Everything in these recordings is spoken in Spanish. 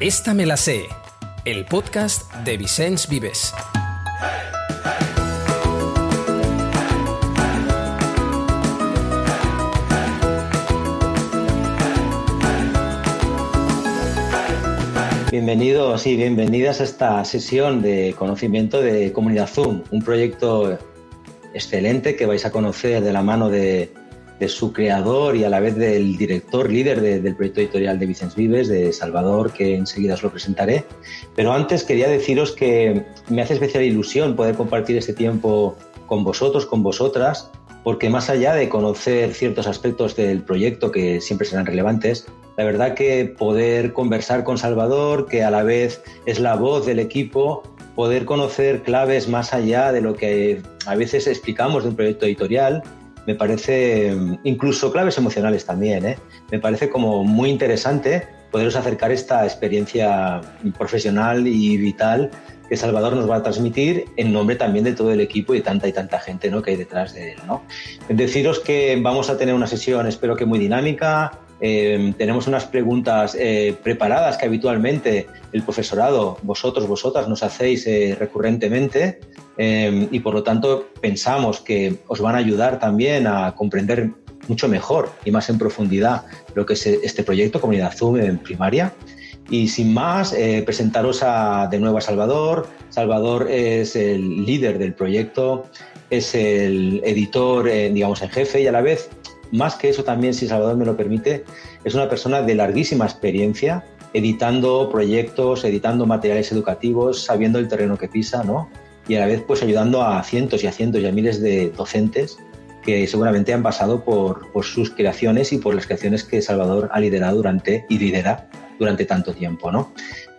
Esta me la sé, el podcast de Vicens Vives. Bienvenidos y bienvenidas a esta sesión de conocimiento de Comunidad Zoom, un proyecto excelente que vais a conocer de la mano de, su creador y a la vez del director líder del proyecto editorial de Vicens Vives, de Salvador, que enseguida os lo presentaré. Pero antes quería deciros que me hace especial ilusión poder compartir este tiempo con vosotros, con vosotras, porque más allá de conocer ciertos aspectos del proyecto que siempre serán relevantes, la verdad que poder conversar con Salvador, que a la vez es la voz del equipo, poder conocer claves más allá de lo que a veces explicamos de un proyecto editorial, me parece, incluso claves emocionales también, ¿eh? me parece como muy interesante poderos acercar esta experiencia profesional y vital que Salvador nos va a transmitir en nombre también de todo el equipo y tanta y tanta gente ¿no? que hay detrás de él. ¿no? Deciros que vamos a tener una sesión, espero que muy dinámica. Eh, tenemos unas preguntas eh, preparadas que habitualmente el profesorado, vosotros, vosotras, nos hacéis eh, recurrentemente y por lo tanto pensamos que os van a ayudar también a comprender mucho mejor y más en profundidad lo que es este proyecto Comunidad Zoom en primaria. Y sin más, eh, presentaros a, de nuevo a Salvador. Salvador es el líder del proyecto, es el editor, eh, digamos, en jefe y a la vez, más que eso también, si Salvador me lo permite, es una persona de larguísima experiencia editando proyectos, editando materiales educativos, sabiendo el terreno que pisa, ¿no? Y a la vez, pues ayudando a cientos y a cientos y a miles de docentes que seguramente han pasado por, sus creaciones y por las creaciones que Salvador ha liderado durante y lidera durante tanto tiempo. ¿no?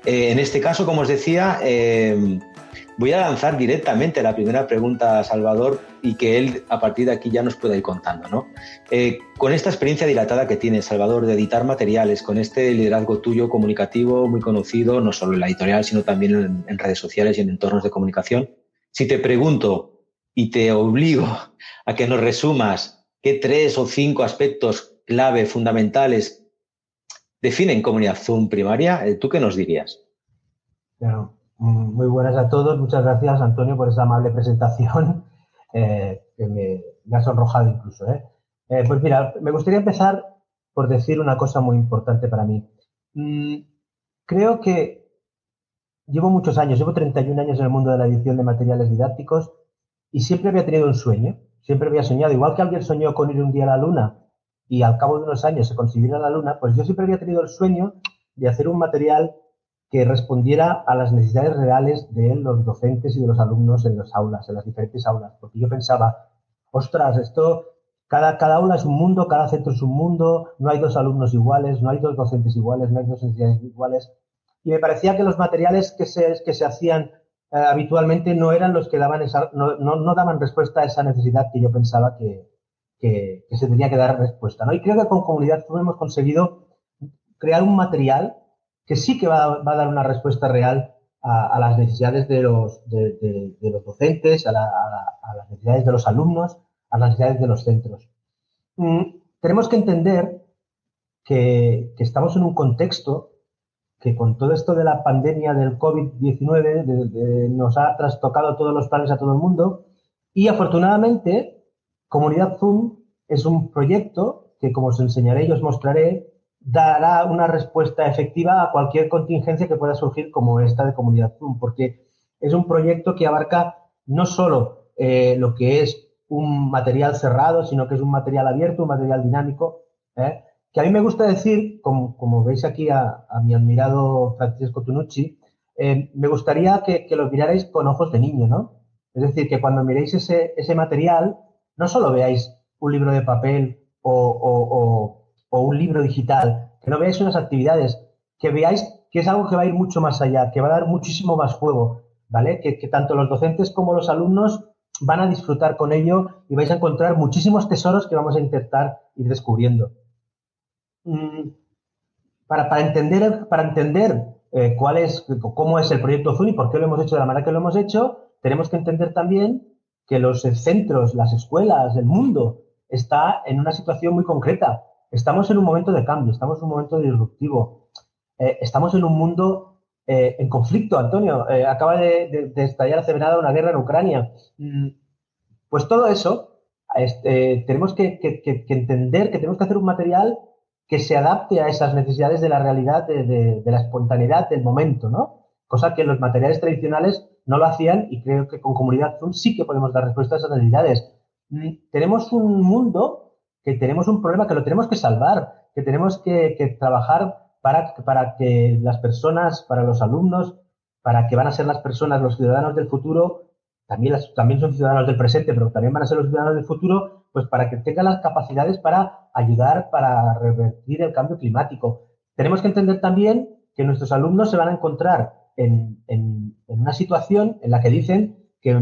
Eh, en este caso, como os decía, eh, voy a lanzar directamente la primera pregunta a Salvador y que él a partir de aquí ya nos pueda ir contando. ¿no? Eh, con esta experiencia dilatada que tiene Salvador de editar materiales, con este liderazgo tuyo comunicativo muy conocido, no solo en la editorial, sino también en, en redes sociales y en entornos de comunicación, si te pregunto y te obligo a que nos resumas qué tres o cinco aspectos clave fundamentales definen comunidad Zoom primaria, eh, ¿tú qué nos dirías? Mm, muy buenas a todos. Muchas gracias, Antonio, por esa amable presentación eh, que me, ha sonrojado incluso. ¿eh? pues mira, me gustaría empezar por decir una cosa muy importante para mí. Mm, creo que llevo muchos años, llevo 31 años en el mundo de la edición de materiales didácticos y siempre había tenido un sueño, siempre había soñado, igual que alguien soñó con ir un día a la luna y al cabo de unos años se consiguiera la luna, pues yo siempre había tenido el sueño de hacer un material que respondiera a las necesidades reales de los docentes y de los alumnos en las aulas, en las diferentes aulas. Porque yo pensaba, ostras, esto, cada, cada aula es un mundo, cada centro es un mundo, no hay dos alumnos iguales, no hay dos docentes iguales, no hay dos necesidades iguales. Y me parecía que los materiales que se, que se hacían eh, habitualmente no eran los que daban esa, no, no daban respuesta a esa necesidad que yo pensaba que, que, se tenía que dar respuesta. ¿no? Y creo que con Comunidad hemos conseguido crear un material que sí que va, a dar una respuesta real a, las necesidades de los, de, los docentes, a, las necesidades de los alumnos, a las necesidades de los centros. Mm, tenemos que entender que, estamos en un contexto que con todo esto de la pandemia del COVID-19 nos ha trastocado todos los planes a todo el mundo y afortunadamente Comunidad Zoom es un proyecto que, como os enseñaré y os mostraré, dará una respuesta efectiva a cualquier contingencia que pueda surgir como esta de Comunidad Zoom, porque es un proyecto que abarca no solo eh, lo que es un material cerrado, sino que es un material abierto, un material dinámico, ¿eh? que a mí me gusta decir, como, veis aquí a, mi admirado Francisco Tunucci, eh, me gustaría que, que, lo mirarais con ojos de niño, ¿no? Es decir, que cuando miréis ese, ese material, no solo veáis un libro de papel o, un libro digital, que no veáis unas actividades, que veáis que es algo que va a ir mucho más allá, que va a dar muchísimo más juego, ¿vale? Que, tanto los docentes como los alumnos van a disfrutar con ello y vais a encontrar muchísimos tesoros que vamos a intentar ir descubriendo. Mm, para, entender, para entender eh, cuál es, cómo es el proyecto y por qué lo hemos hecho de la manera que lo hemos hecho, tenemos que entender también que los centros, las escuelas, el mundo está en una situación muy concreta. Estamos en un momento de cambio, estamos en un momento disruptivo. eh, estamos en un mundo eh, en conflicto, Antonio. Eh, acaba de, estallar hace nada una guerra en Ucrania. Mm, pues todo eso, tenemos que, entender que tenemos que hacer un material que se adapte a esas necesidades de la realidad, de, la espontaneidad del momento, ¿no? Cosa que los materiales tradicionales no lo hacían y creo que con Comunidad Zoom sí que podemos dar respuesta a esas necesidades. Mm, tenemos un mundo que tenemos un problema que lo tenemos que salvar, que tenemos que, trabajar para, para que las personas, para los alumnos, para que van a ser las personas, los ciudadanos del futuro, también, también son ciudadanos del presente, pero también van a ser los ciudadanos del futuro, pues para que tengan las capacidades para ayudar, para revertir el cambio climático. Tenemos que entender también que nuestros alumnos se van a encontrar en, en, una situación en la que dicen que,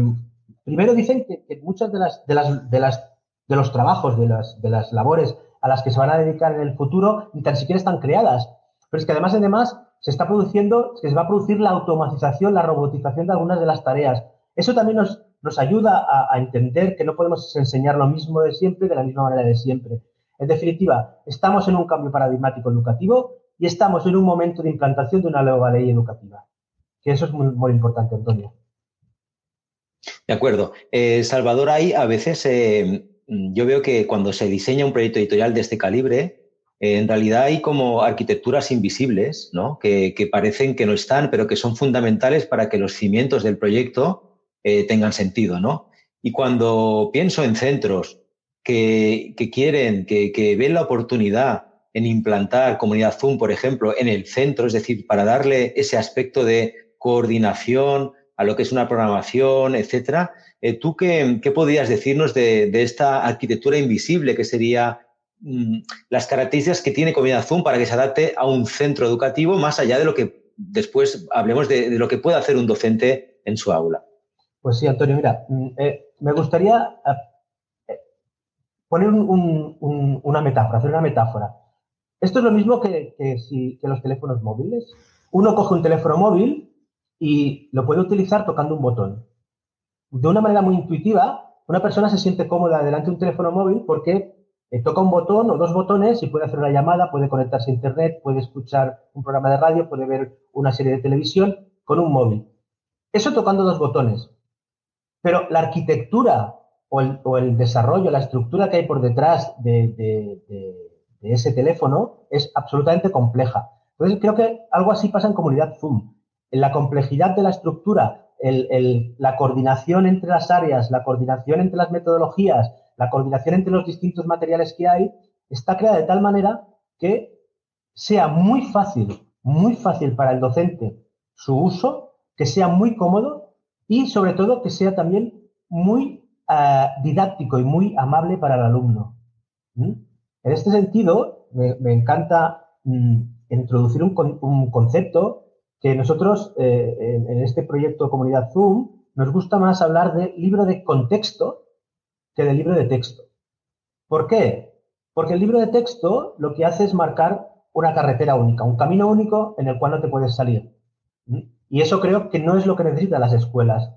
primero dicen que, muchas de las, de las, de las, de los trabajos, de las, de las labores a las que se van a dedicar en el futuro, ni tan siquiera están creadas. Pero es que además, además, se está produciendo, que se va a producir la automatización, la robotización de algunas de las tareas. Eso también nos, nos ayuda a, entender que no podemos enseñar lo mismo de siempre de la misma manera de siempre. En definitiva, estamos en un cambio paradigmático educativo y estamos en un momento de implantación de una nueva ley educativa. Que eso es muy, muy importante, Antonio. De acuerdo. Eh, Salvador, hay a veces, eh, yo veo que cuando se diseña un proyecto editorial de este calibre, eh, en realidad hay como arquitecturas invisibles, ¿no? Que, que, parecen que no están, pero que son fundamentales para que los cimientos del proyecto eh, tengan sentido, ¿no? Y cuando pienso en centros que, quieren, que, ven la oportunidad en implantar comunidad Zoom, por ejemplo, en el centro, es decir, para darle ese aspecto de coordinación a lo que es una programación, etcétera, eh, ¿tú qué, podrías decirnos de, esta arquitectura invisible que sería mm, las características que tiene Comunidad Zoom para que se adapte a un centro educativo más allá de lo que después hablemos de lo que puede hacer un docente en su aula? Pues sí, Antonio, mira, mm, eh, me gustaría eh, poner una metáfora, hacer una metáfora. Esto es lo mismo que, los teléfonos móviles. Uno coge un teléfono móvil y lo puede utilizar tocando un botón. De una manera muy intuitiva, una persona se siente cómoda delante de un teléfono móvil porque eh, toca un botón o dos botones y puede hacer una llamada, puede conectarse a Internet, puede escuchar un programa de radio, puede ver una serie de televisión con un móvil. Eso tocando dos botones. Pero la arquitectura o el, desarrollo, la estructura que hay por detrás de, ese teléfono es absolutamente compleja. Entonces, creo que algo así pasa en comunidad Zoom. La complejidad de la estructura, la coordinación entre las áreas, la coordinación entre las metodologías, la coordinación entre los distintos materiales que hay, está creada de tal manera que sea muy fácil, muy fácil para el docente su uso, que sea muy cómodo y sobre todo que sea también muy eh, didáctico y muy amable para el alumno. ¿Mm? En este sentido, me, encanta mm, introducir un, concepto que nosotros eh, en, este proyecto Comunidad Zoom nos gusta más hablar de libro de contexto que de libro de texto. ¿Por qué? Porque el libro de texto lo que hace es marcar una carretera única, un camino único en el cual no te puedes salir. Y eso creo que no es lo que necesitan las escuelas.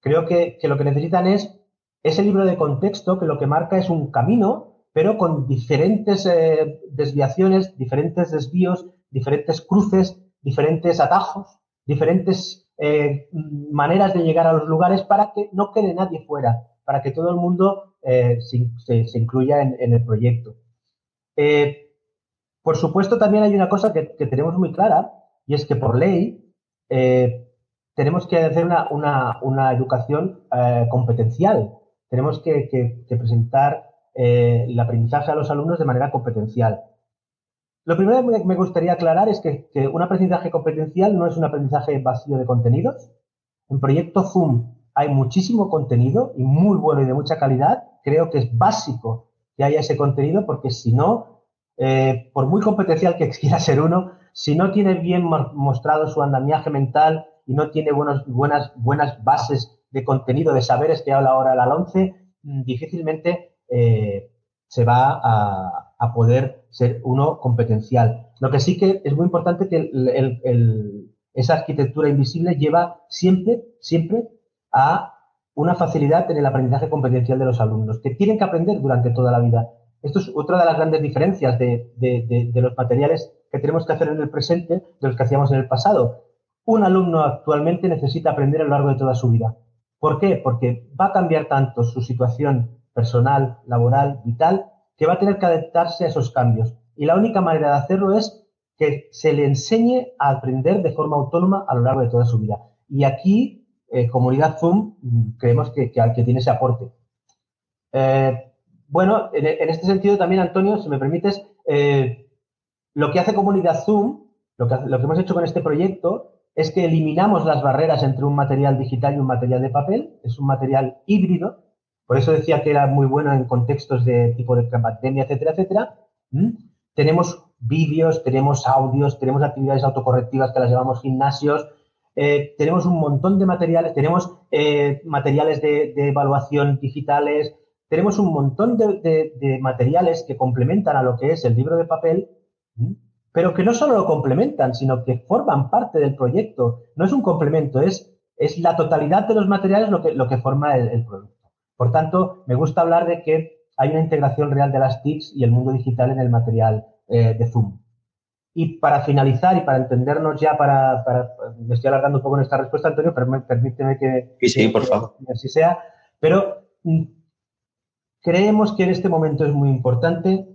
Creo que, lo que necesitan es ese libro de contexto que lo que marca es un camino, pero con diferentes eh, desviaciones, diferentes desvíos, diferentes cruces, diferentes atajos, diferentes eh, maneras de llegar a los lugares para que no quede nadie fuera, para que todo el mundo eh, se, incluya en, el proyecto. por supuesto, también hay una cosa que, tenemos muy clara, y es que por ley eh, tenemos que hacer una, educación eh, competencial. Tenemos que, presentar eh, el aprendizaje a los alumnos de manera competencial. Lo primero que me gustaría aclarar es que, un aprendizaje competencial no es un aprendizaje vacío de contenidos. En Proyecto Zoom hay muchísimo contenido y muy bueno y de mucha calidad. Creo que es básico que haya ese contenido porque si no, por muy competencial que quiera ser uno, si no tiene bien mostrado su andamiaje mental y no tiene buenas, buenas bases de contenido, de saberes que habla ahora la 11, mm, difícilmente eh, se va a, poder ser uno competencial. Lo que sí que es muy importante que esa arquitectura invisible lleva siempre, siempre a una facilidad en el aprendizaje competencial de los alumnos, que tienen que aprender durante toda la vida. Esto es otra de las grandes diferencias de, los materiales que tenemos que hacer en el presente de los que hacíamos en el pasado. Un alumno actualmente necesita aprender a lo largo de toda su vida. ¿Por qué? Porque va a cambiar tanto su situación personal, laboral, vital, que va a tener que adaptarse a esos cambios. Y la única manera de hacerlo es que se le enseñe a aprender de forma autónoma a lo largo de toda su vida. Y aquí, eh, Comunidad Zoom, mm, creemos que, que, tiene ese aporte. Eh, bueno, en, este sentido también, Antonio, si me permites, eh, lo que hace Comunidad Zoom, lo que, lo que hemos hecho con este proyecto, es que eliminamos las barreras entre un material digital y un material de papel. Es un material híbrido. Por eso decía que era muy bueno en contextos de tipo de pandemia, etcétera, etcétera. Tenemos vídeos, tenemos audios, tenemos actividades autocorrectivas que las llamamos gimnasios, eh, tenemos un montón de materiales, tenemos eh, materiales de, evaluación digitales, tenemos un montón de, materiales que complementan a lo que es el libro de papel, pero que no solo lo complementan, sino que forman parte del proyecto. No es un complemento, es, es la totalidad de los materiales lo que, lo que forma el, producto. Por tanto, me gusta hablar de que hay una integración real de las TICs y el mundo digital en el material eh, de Zoom. Y para finalizar y para entendernos ya, para, me estoy alargando un poco en esta respuesta, Antonio, pero permíteme que... Sí, sí, por favor. así sea. Pero mm, creemos que en este momento es muy importante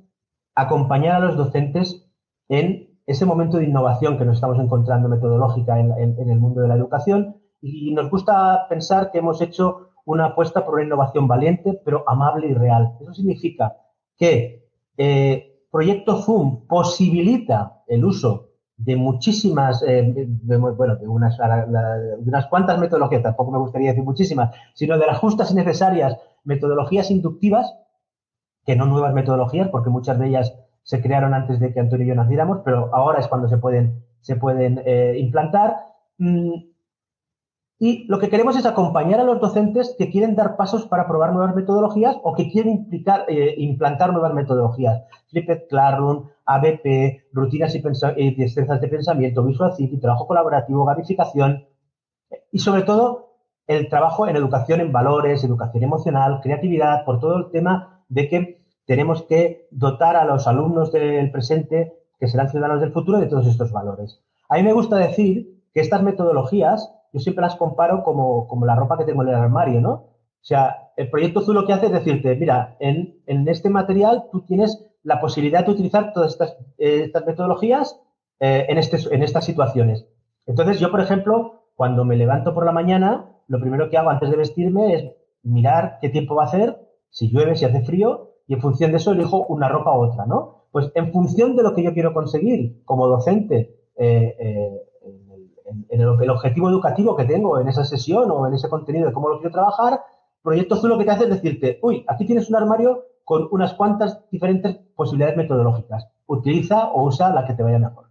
acompañar a los docentes en ese momento de innovación que nos estamos encontrando metodológica en, el mundo de la educación y nos gusta pensar que hemos hecho una apuesta por una innovación valiente, pero amable y real. Eso significa que eh, Proyecto Zoom posibilita el uso de muchísimas, eh, bueno, de unas, de unas cuantas metodologías, tampoco me gustaría decir muchísimas, sino de las justas y necesarias metodologías inductivas, que no nuevas metodologías, porque muchas de ellas se crearon antes de que Antonio y yo naciéramos, pero ahora es cuando se pueden, se pueden eh, implantar. Mm, y lo que queremos es acompañar a los docentes que quieren dar pasos para probar nuevas metodologías o que quieren implicar, eh, implantar nuevas metodologías. Flipped Classroom, ABP, rutinas y, y destrezas de pensamiento, Visual trabajo colaborativo, gamificación y sobre todo el trabajo en educación en valores, educación emocional, creatividad, por todo el tema de que tenemos que dotar a los alumnos del presente, que serán ciudadanos del futuro, de todos estos valores. A mí me gusta decir que estas metodologías, yo siempre las comparo como, como la ropa que tengo en el armario, ¿no? O sea, el proyecto Azul lo que hace es decirte, mira, en, en este material tú tienes la posibilidad de utilizar todas estas, eh, estas metodologías eh, en, este, en estas situaciones. Entonces, yo, por ejemplo, cuando me levanto por la mañana, lo primero que hago antes de vestirme es mirar qué tiempo va a hacer, si llueve, si hace frío, y en función de eso elijo una ropa u otra, ¿no? Pues en función de lo que yo quiero conseguir como docente eh, eh, en, el, objetivo educativo que tengo en esa sesión o en ese contenido de cómo lo quiero trabajar, Proyecto Azul lo que te hace es decirte, uy, aquí tienes un armario con unas cuantas diferentes posibilidades metodológicas. Utiliza o usa la que te vaya mejor.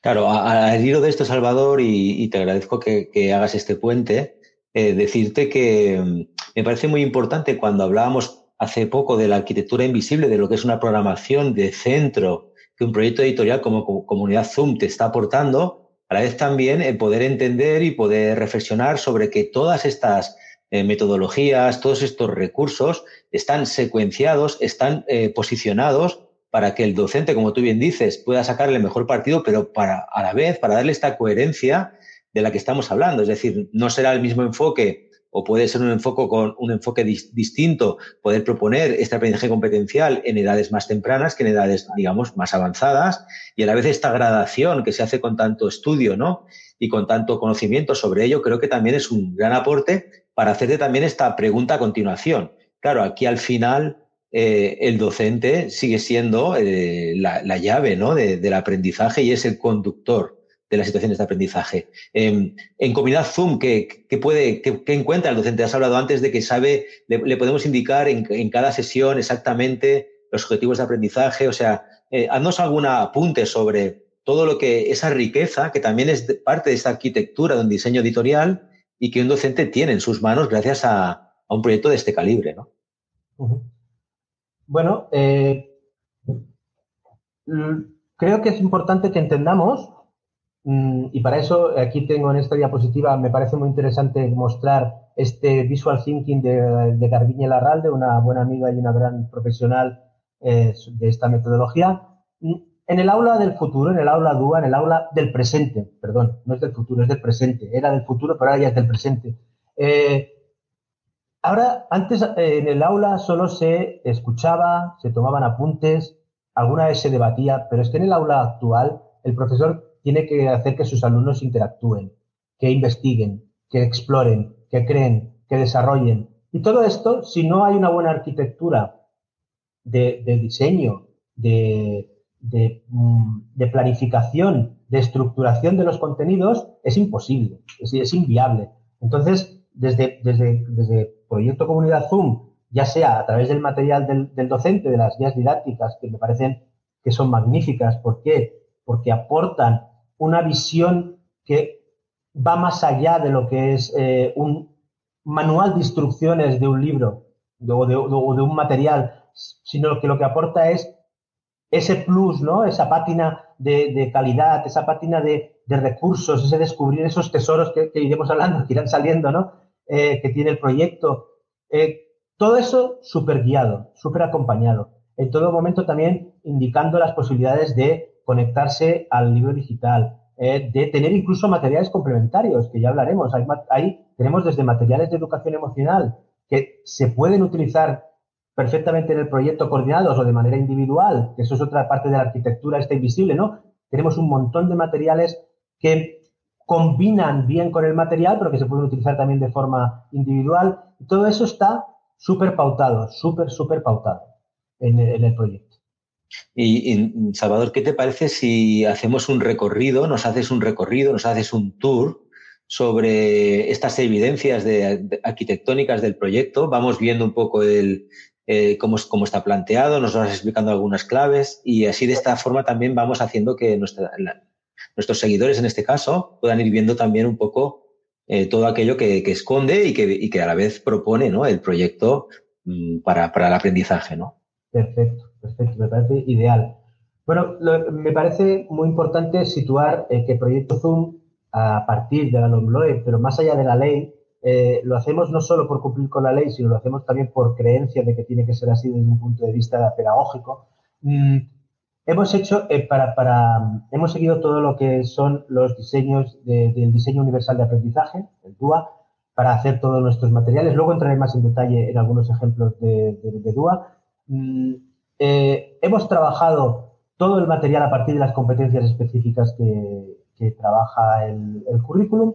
Claro, al hilo de esto, Salvador, y, te agradezco que, hagas este puente, eh, decirte que mm, me parece muy importante cuando hablábamos hace poco de la arquitectura invisible, de lo que es una programación de centro que un proyecto editorial como Comunidad Zoom te está aportando, a la vez también el poder entender y poder reflexionar sobre que todas estas eh, metodologías, todos estos recursos están secuenciados, están eh, posicionados para que el docente, como tú bien dices, pueda sacarle mejor partido, pero para, a la vez para darle esta coherencia de la que estamos hablando. Es decir, no será el mismo enfoque o puede ser un enfoque con un enfoque distinto, poder proponer este aprendizaje competencial en edades más tempranas que en edades, digamos, más avanzadas, y a la vez esta gradación que se hace con tanto estudio, ¿no? Y con tanto conocimiento sobre ello, creo que también es un gran aporte para hacerte también esta pregunta a continuación. Claro, aquí al final eh, el docente sigue siendo eh, la, llave ¿no? del aprendizaje y es el conductor de las situaciones de aprendizaje. Em, en comunidad Zoom, ¿qué, puede, qué, encuentra el docente? Has hablado antes de que sabe, le, podemos indicar en, cada sesión exactamente los objetivos de aprendizaje. O sea, eh, haznos algún apunte sobre todo lo que, esa riqueza que también es parte de esta arquitectura de un diseño editorial y que un docente tiene en sus manos gracias a, un proyecto de este calibre, ¿no? Bueno, eh, creo que es importante que entendamos y para eso, aquí tengo en esta diapositiva, me parece muy interesante mostrar este visual thinking de, de Garbiñe Larralde, una buena amiga y una gran profesional eh, de esta metodología. Mm, en el aula del futuro, en el aula DUA, en el aula del presente, perdón, no es del futuro, es del presente, era del futuro, pero ahora ya es del presente. Eh, ahora, antes eh, en el aula solo se escuchaba, se tomaban apuntes, alguna vez se debatía, pero es que en el aula actual el profesor tiene que hacer que sus alumnos interactúen, que investiguen, que exploren, que creen, que desarrollen. Y todo esto, si no hay una buena arquitectura de, diseño, de, mm, de, planificación, de estructuración de los contenidos, es imposible, es, es inviable. Entonces, desde, desde, desde Proyecto Comunidad Zoom, ya sea a través del material del, del docente, de las guías didácticas, que me parecen que son magníficas. ¿Por qué? Porque aportan una visión que va más allá de lo que es eh, un manual de instrucciones de un libro o de, un material, sino que lo que aporta es ese plus, ¿no? Esa pátina de, calidad, esa pátina de, recursos, ese descubrir esos tesoros que, iremos hablando, que irán saliendo, ¿no? Eh, que tiene el proyecto. Eh, todo eso súper guiado, súper acompañado. En todo momento también indicando las posibilidades de conectarse al libro digital, eh, de tener incluso materiales complementarios, que ya hablaremos. Ahí, tenemos desde materiales de educación emocional que se pueden utilizar perfectamente en el proyecto coordinados o de manera individual, que eso es otra parte de la arquitectura esta invisible, ¿no? Tenemos un montón de materiales que combinan bien con el material, pero que se pueden utilizar también de forma individual. Todo eso está súper pautado, súper, súper pautado en el proyecto. Y, Salvador, ¿qué te parece si hacemos un recorrido, nos haces un recorrido, nos haces un tour sobre estas evidencias de, arquitectónicas del proyecto? Vamos viendo un poco el, eh, cómo, cómo, está planteado, nos vas explicando algunas claves y así de esta forma también vamos haciendo que nuestros seguidores, en este caso, puedan ir viendo también un poco eh, todo aquello que, esconde y que, y que, a la vez propone ¿no? el proyecto mm, para, para el aprendizaje. ¿no? Perfecto, perfecto, me parece ideal. Bueno, me parece muy importante situar eh, que Proyecto Zoom, a partir de la LOMLOE, pero más allá de la ley, eh, lo hacemos no solo por cumplir con la ley, sino lo hacemos también por creencia de que tiene que ser así desde un punto de vista pedagógico. Mm, hemos hecho, eh, para, para, hemos seguido todo lo que son los diseños del diseño universal de aprendizaje, el DUA, para hacer todos nuestros materiales. Luego entraré más en detalle en algunos ejemplos de, de DUA Mm, eh, hemos trabajado todo el material a partir de las competencias específicas que, trabaja el, currículum.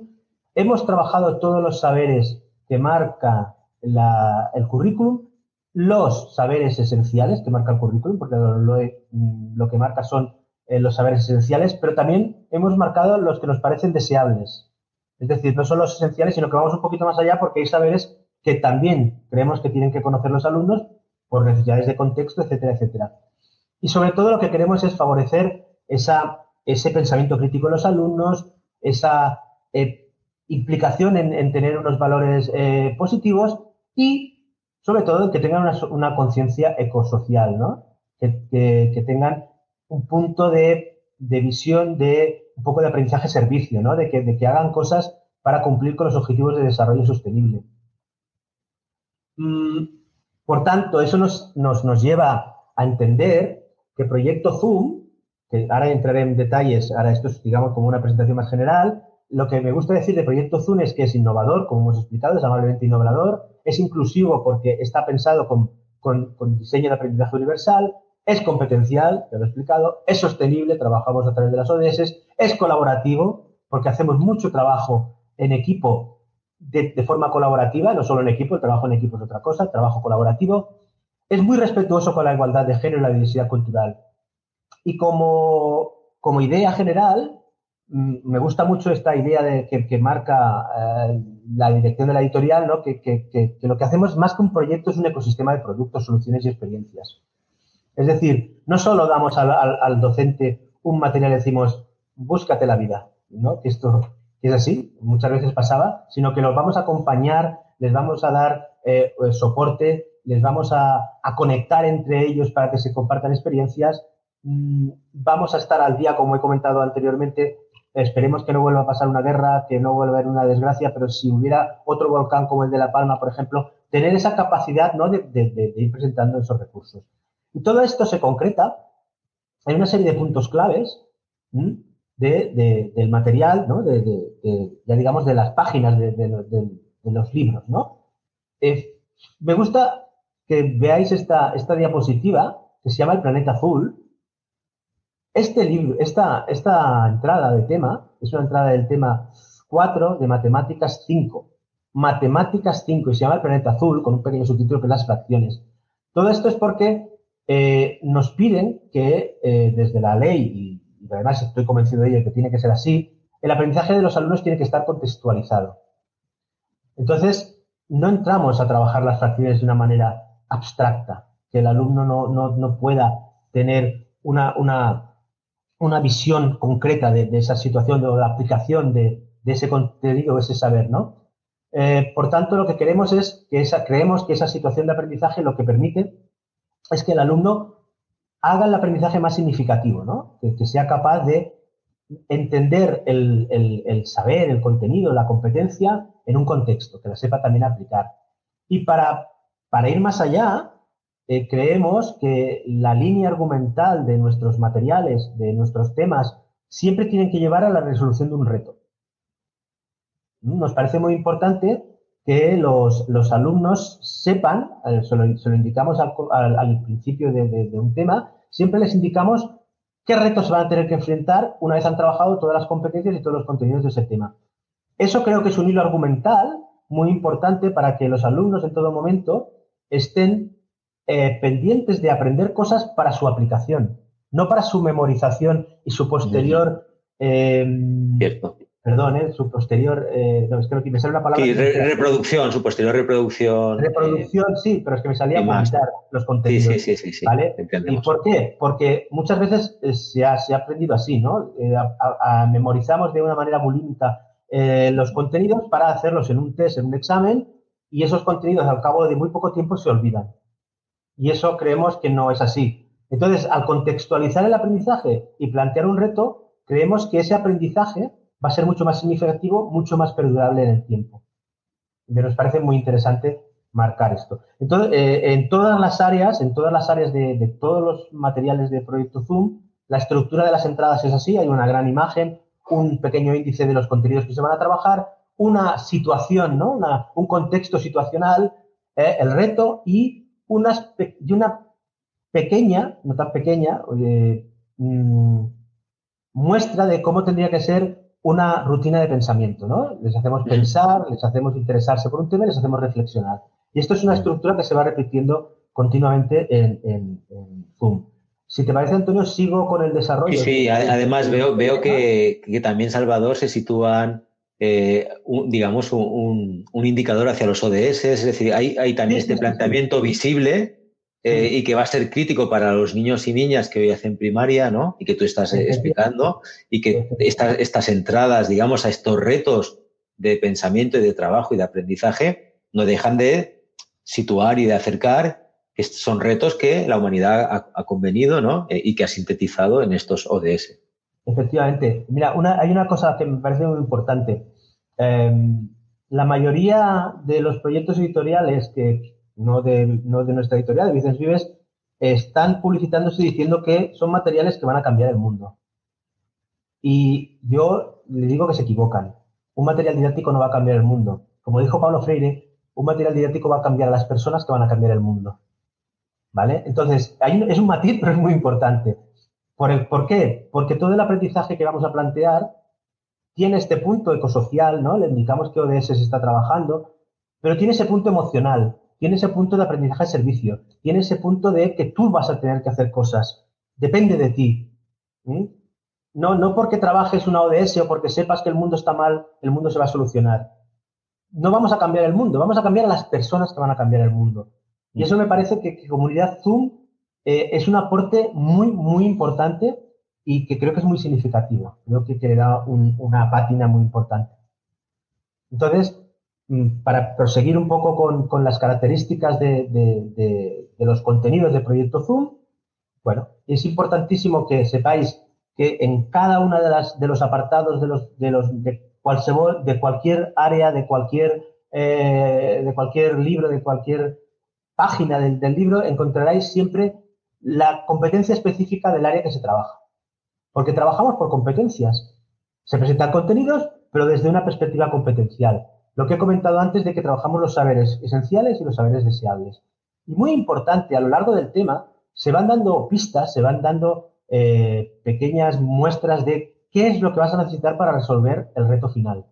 Hemos trabajado todos los saberes que marca el currículum, los saberes esenciales que marca el currículum, porque lo, que marca son eh, los saberes esenciales, pero también hemos marcado los que nos parecen deseables. Es decir, no son los esenciales, sino que vamos un poquito más allá porque hay saberes que también creemos que tienen que conocer los alumnos por necesidades de contexto, etcétera, etcétera. Y sobre todo lo que queremos es favorecer ese pensamiento crítico en los alumnos, esa eh, implicación en, tener unos valores eh, positivos y sobre todo que tengan una, conciencia ecosocial, ¿no? Que, tengan un punto de, visión de un poco de aprendizaje-servicio, ¿no? De que, de que hagan cosas para cumplir con los objetivos de desarrollo sostenible. Mm, por tanto, eso nos, nos, lleva a entender que Proyecto Zoom, que ahora entraré en detalles, ahora esto es, digamos, como una presentación más general, lo que me gusta decir de Proyecto Zoom es que es innovador, como hemos explicado, es amablemente innovador, es inclusivo porque está pensado con, con, diseño de aprendizaje universal, es competencial, ya lo he explicado, es sostenible, trabajamos a través de las ODS, es colaborativo, porque hacemos mucho trabajo en equipo de, forma colaborativa, no solo en equipo, el trabajo en equipo es otra cosa, el trabajo colaborativo, es muy respetuoso con la igualdad de género y la diversidad cultural. Y como, como idea general, mm, me gusta mucho esta idea de, que, marca eh, la dirección de la editorial, ¿no? que, que, lo que hacemos más que un proyecto es un ecosistema de productos, soluciones y experiencias. Es decir, no solo damos al, al docente un material y decimos, búscate la vida, ¿no? que esto es así, muchas veces pasaba, sino que los vamos a acompañar, les vamos a dar eh, pues, soporte, les vamos a, conectar entre ellos para que se compartan experiencias. Mm, vamos a estar al día, como he comentado anteriormente. Esperemos que no vuelva a pasar una guerra, que no vuelva a haber una desgracia, pero si hubiera otro volcán como el de La Palma, por ejemplo, tener esa capacidad ¿no? de, ir presentando esos recursos. Y todo esto se concreta hay una serie de puntos claves del material, ¿no? de, digamos, de las páginas de, los libros. ¿no? me gusta que veáis esta, diapositiva que se llama El planeta azul. Este libro, esta, esta entrada de tema es una entrada del tema 4 de Matemáticas 5. Matemáticas 5 y se llama El planeta azul con un pequeño subtítulo que es las fracciones. Todo esto es porque eh, nos piden que eh, desde la ley, y, además estoy convencido de ello que tiene que ser así, el aprendizaje de los alumnos tiene que estar contextualizado. Entonces, no entramos a trabajar las fracciones de una manera abstracta, que el alumno no, pueda tener una, una, visión concreta de, esa situación o de la aplicación de, ese contenido o ese saber, ¿no? Eh, por tanto, lo que queremos es que esa, creemos que esa situación de aprendizaje lo que permite es que el alumno haga el aprendizaje más significativo, ¿no? que, sea capaz de entender el, saber, el contenido, la competencia en un contexto, que la sepa también aplicar. Y para, para ir más allá, eh, creemos que la línea argumental de nuestros materiales, de nuestros temas, siempre tienen que llevar a la resolución de un reto. Nos parece muy importante que los, alumnos sepan, eh, se lo, indicamos al, principio de, un tema, siempre les indicamos qué retos van a tener que enfrentar una vez han trabajado todas las competencias y todos los contenidos de ese tema. Eso creo que es un hilo argumental muy importante para que los alumnos en todo momento estén eh, pendientes de aprender cosas para su aplicación, no para su memorización y su posterior eh, Cierto perdón, ¿eh? su posterior, eh, no, es que me sale una palabra. Sí, reproducción, su posterior reproducción. Reproducción, eh, sí, pero es que me salía a los contenidos. Sí, sí, sí, sí, ¿vale? ¿Y por qué? Porque muchas veces se ha, se, ha, aprendido así, ¿no? A, memorizamos de una manera bulímica los contenidos para hacerlos en un test, en un examen, y esos contenidos al cabo de muy poco tiempo se olvidan. Y eso creemos que no es así. Entonces, al contextualizar el aprendizaje y plantear un reto, creemos que ese aprendizaje va a ser mucho más significativo, mucho más perdurable en el tiempo. Me nos parece muy interesante marcar esto. Entonces, eh, en todas las áreas, en todas las áreas de, todos los materiales de Proyecto Zoom, la estructura de las entradas es así, hay una gran imagen, un pequeño índice de los contenidos que se van a trabajar, una situación, ¿no? un contexto situacional, eh, el reto y, una pequeña, no tan pequeña, eh, mm, muestra de cómo tendría que ser una rutina de pensamiento, ¿no? Les hacemos pensar, les hacemos interesarse por un tema y les hacemos reflexionar. Y esto es una estructura que se va repitiendo continuamente en, Zoom. Si te parece, Antonio, sigo con el desarrollo. Sí, sí, además veo, veo que, también Salvador se sitúan, eh, digamos, un, indicador hacia los ODS, es decir, hay, hay también este planteamiento visible eh, y que va a ser crítico para los niños y niñas que hoy hacen primaria, ¿no? Y que tú estás eh, explicando, y que estas, estas entradas, digamos, a estos retos de pensamiento y de trabajo y de aprendizaje no dejan de situar y de acercar que son retos que la humanidad ha, convenido, ¿no? Eh, y que ha sintetizado en estos ODS. Efectivamente. Mira, hay una cosa que me parece muy importante. Em, la mayoría de los proyectos editoriales que, no de, nuestra editorial, de Vicens Vives, están publicitándose diciendo que son materiales que van a cambiar el mundo. Y yo le digo que se equivocan. Un material didáctico no va a cambiar el mundo. Como dijo Pablo Freire, un material didáctico va a cambiar a las personas que van a cambiar el mundo. ¿Vale? Entonces, es un matiz, pero es muy importante. ¿Por, el, ¿Por qué? Porque todo el aprendizaje que vamos a plantear tiene este punto ecosocial, ¿no? Le indicamos que ODS se está trabajando, pero tiene ese punto emocional tiene ese punto de aprendizaje de servicio, tiene ese punto de que tú vas a tener que hacer cosas, depende de ti. No, no porque trabajes una ODS o porque sepas que el mundo está mal, el mundo se va a solucionar. No vamos a cambiar el mundo, vamos a cambiar a las personas que van a cambiar el mundo. Y eso me parece que, comunidad Zoom eh, es un aporte muy, muy importante y que creo que es muy significativo. Creo que, que da una pátina muy importante. Entonces, para proseguir un poco con, las características de, los contenidos de Proyecto Zoom, bueno, es importantísimo que sepáis que en cada una de, las, de los apartados de, los, de, los, de, de cualquier área, de cualquier, eh, de cualquier libro, de cualquier página del, libro, encontraréis siempre la competencia específica del área que se trabaja. Porque trabajamos por competencias. Se presentan contenidos, pero desde una perspectiva competencial. Lo que he comentado antes de que trabajamos los saberes esenciales y los saberes deseables. Y muy importante, a lo largo del tema, se van dando pistas, se van dando eh, pequeñas muestras de qué es lo que vas a necesitar para resolver el reto final.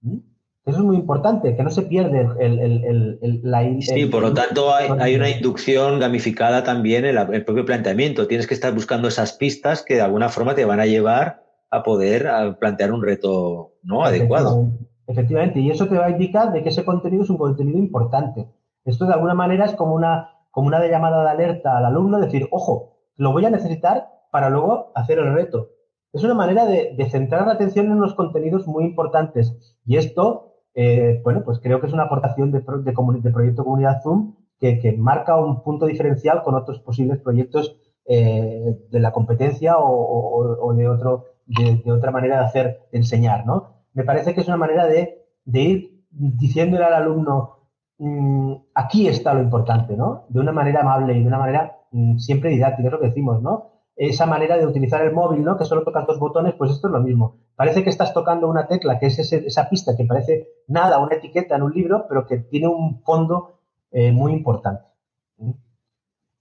¿Mm? Eso es muy importante, que no se pierde el, la... Sí, por lo tanto hay, una inducción gamificada también en el propio planteamiento. Tienes que estar buscando esas pistas que de alguna forma te van a llevar a poder plantear un reto ¿no? adecuado. Efectivamente, y eso te va a indicar de que ese contenido es un contenido importante. Esto de alguna manera es como una, como una llamada de alerta al alumno, decir, ojo, lo voy a necesitar para luego hacer el reto. Es una manera de, centrar la atención en unos contenidos muy importantes. Y esto, eh, bueno, pues creo que es una aportación de, de, Proyecto Comunidad Zoom que, marca un punto diferencial con otros posibles proyectos eh, de la competencia o, de, otro, de, otra manera de hacer, de enseñar, ¿no? Me parece que es una manera de, ir diciéndole al alumno, mm, aquí está lo importante, ¿no? De una manera amable y de una manera mm, siempre didáctica, es lo que decimos, ¿no? esa manera de utilizar el móvil, ¿no? Que solo tocas dos botones, pues esto es lo mismo. Parece que estás tocando una tecla, que es esa pista que parece nada, una etiqueta en un libro, pero que tiene un fondo eh, muy importante.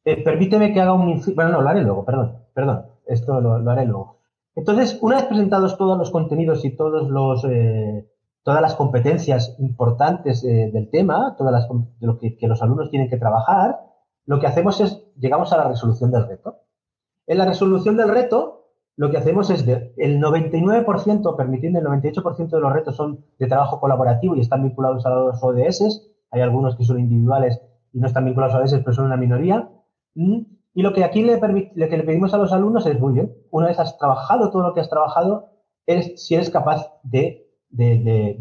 Eh, permíteme que haga un... Bueno, no, lo haré luego, perdón, perdón, esto lo, haré luego. Entonces, una vez presentados todos los contenidos y todos los, eh, todas las competencias importantes del tema, todas las, de lo que los alumnos tienen que trabajar, lo que hacemos es, llegamos a la resolución del reto. En la resolución del reto, lo que hacemos es de, el 99%, permitiendo el 98% de los retos son de trabajo colaborativo y están vinculados a los ODS. Hay algunos que son individuales y no están vinculados a ODS, pero son una minoría. Mm, y lo que aquí le, que le pedimos a los alumnos es, muy bien, una vez has trabajado todo lo que has trabajado, es si eres capaz de,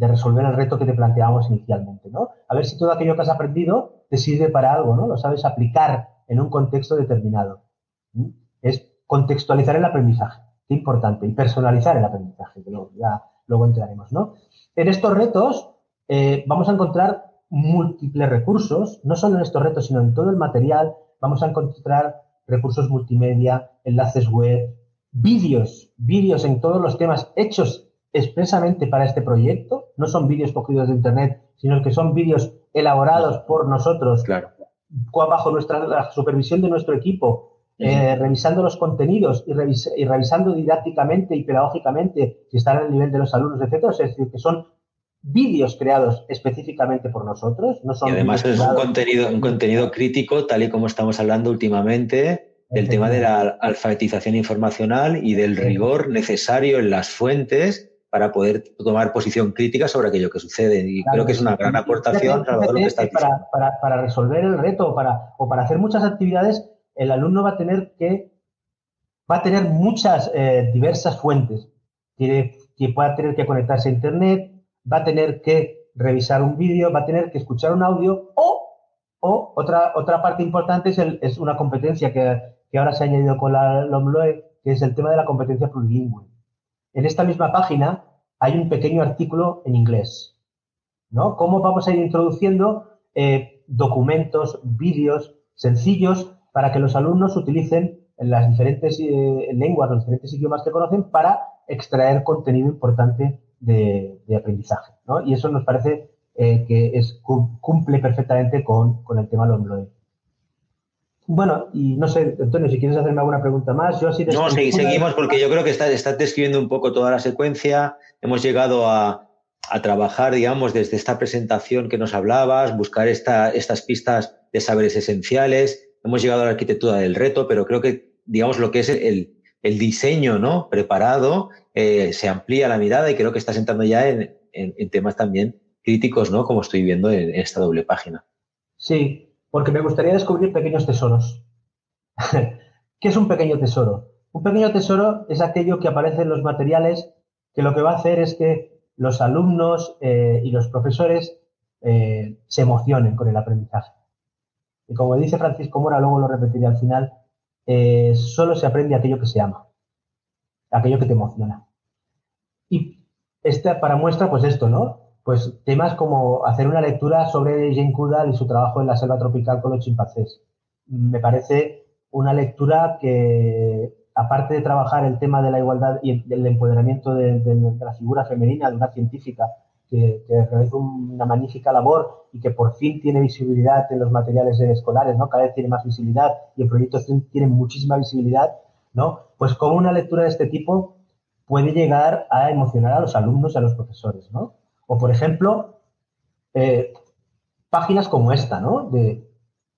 resolver el reto que te planteábamos inicialmente, ¿no? A ver si todo aquello que has aprendido te sirve para algo, ¿no? Lo sabes aplicar en un contexto determinado. Es contextualizar el aprendizaje, qué importante, y personalizar el aprendizaje, que luego, ya luego entraremos, ¿no? En estos retos eh, vamos a encontrar múltiples recursos, no solo en estos retos, sino en todo el material, vamos a encontrar recursos multimedia, enlaces web, vídeos, vídeos en todos los temas hechos expresamente para este proyecto, no son vídeos cogidos de internet, sino que son vídeos elaborados por nosotros, claro. bajo nuestra la supervisión de nuestro equipo, eh, revisando los contenidos y, revisando didácticamente y pedagógicamente si están al nivel de los alumnos, etcétera. Es decir, que son vídeos creados específicamente por nosotros. No son y además es un contenido, un contenido crítico, tal y como estamos hablando últimamente, del tema de la alfabetización informacional y del rigor necesario en las fuentes para poder tomar posición crítica sobre aquello que sucede. Y creo que es una gran aportación para, para, para, resolver el reto para, o para hacer muchas actividades el alumno va a tener que, va a tener muchas eh, diversas fuentes. Tiene, que va a tener que conectarse a Internet, va a tener que revisar un vídeo, va a tener que escuchar un audio o, o otra, otra parte importante es, es una competencia que, que, ahora se ha añadido con la LOMLOE, que es el tema de la competencia plurilingüe. En esta misma página hay un pequeño artículo en inglés. ¿no? ¿Cómo vamos a ir introduciendo eh, documentos, vídeos sencillos para que los alumnos utilicen las diferentes eh, lenguas, los diferentes idiomas que conocen para extraer contenido importante de, aprendizaje. ¿no? Y eso nos parece eh, que es, cumple perfectamente con, el tema LOMLOE. Bueno, y no sé, Antonio, si quieres hacerme alguna pregunta más, yo así... No, sí, seguimos porque yo creo que estás, estás describiendo un poco toda la secuencia. Hemos llegado a, a trabajar, digamos, desde esta presentación que nos hablabas, buscar esta, estas pistas de saberes esenciales, hemos llegado a la arquitectura del reto, pero creo que, digamos, lo que es el, diseño ¿no? preparado eh, se amplía la mirada y creo que estás entrando ya en, temas también críticos, ¿no? Como estoy viendo en, esta doble página. Sí, porque me gustaría descubrir pequeños tesoros. ¿Qué es un pequeño tesoro? Un pequeño tesoro es aquello que aparece en los materiales que lo que va a hacer es que los alumnos eh, y los profesores eh, se emocionen con el aprendizaje. Y como dice Francisco Mora, luego lo repetiré al final, solo se aprende aquello que se ama, aquello que te emociona. Y este, para muestra, pues esto, ¿no? Pues temas como hacer una lectura sobre Jane Goodall y su trabajo en la selva tropical con los chimpancés. Me parece una lectura que, aparte de trabajar el tema de la igualdad y el, empoderamiento de, la figura femenina, de una científica que, realiza una magnífica labor y que por fin tiene visibilidad en los materiales escolares, ¿no? Cada vez tiene más visibilidad y en proyectos tiene muchísima visibilidad, ¿no? Pues como una lectura de este tipo puede llegar a emocionar a los alumnos y a los profesores, ¿no? O, por ejemplo, eh, páginas como esta, ¿no? De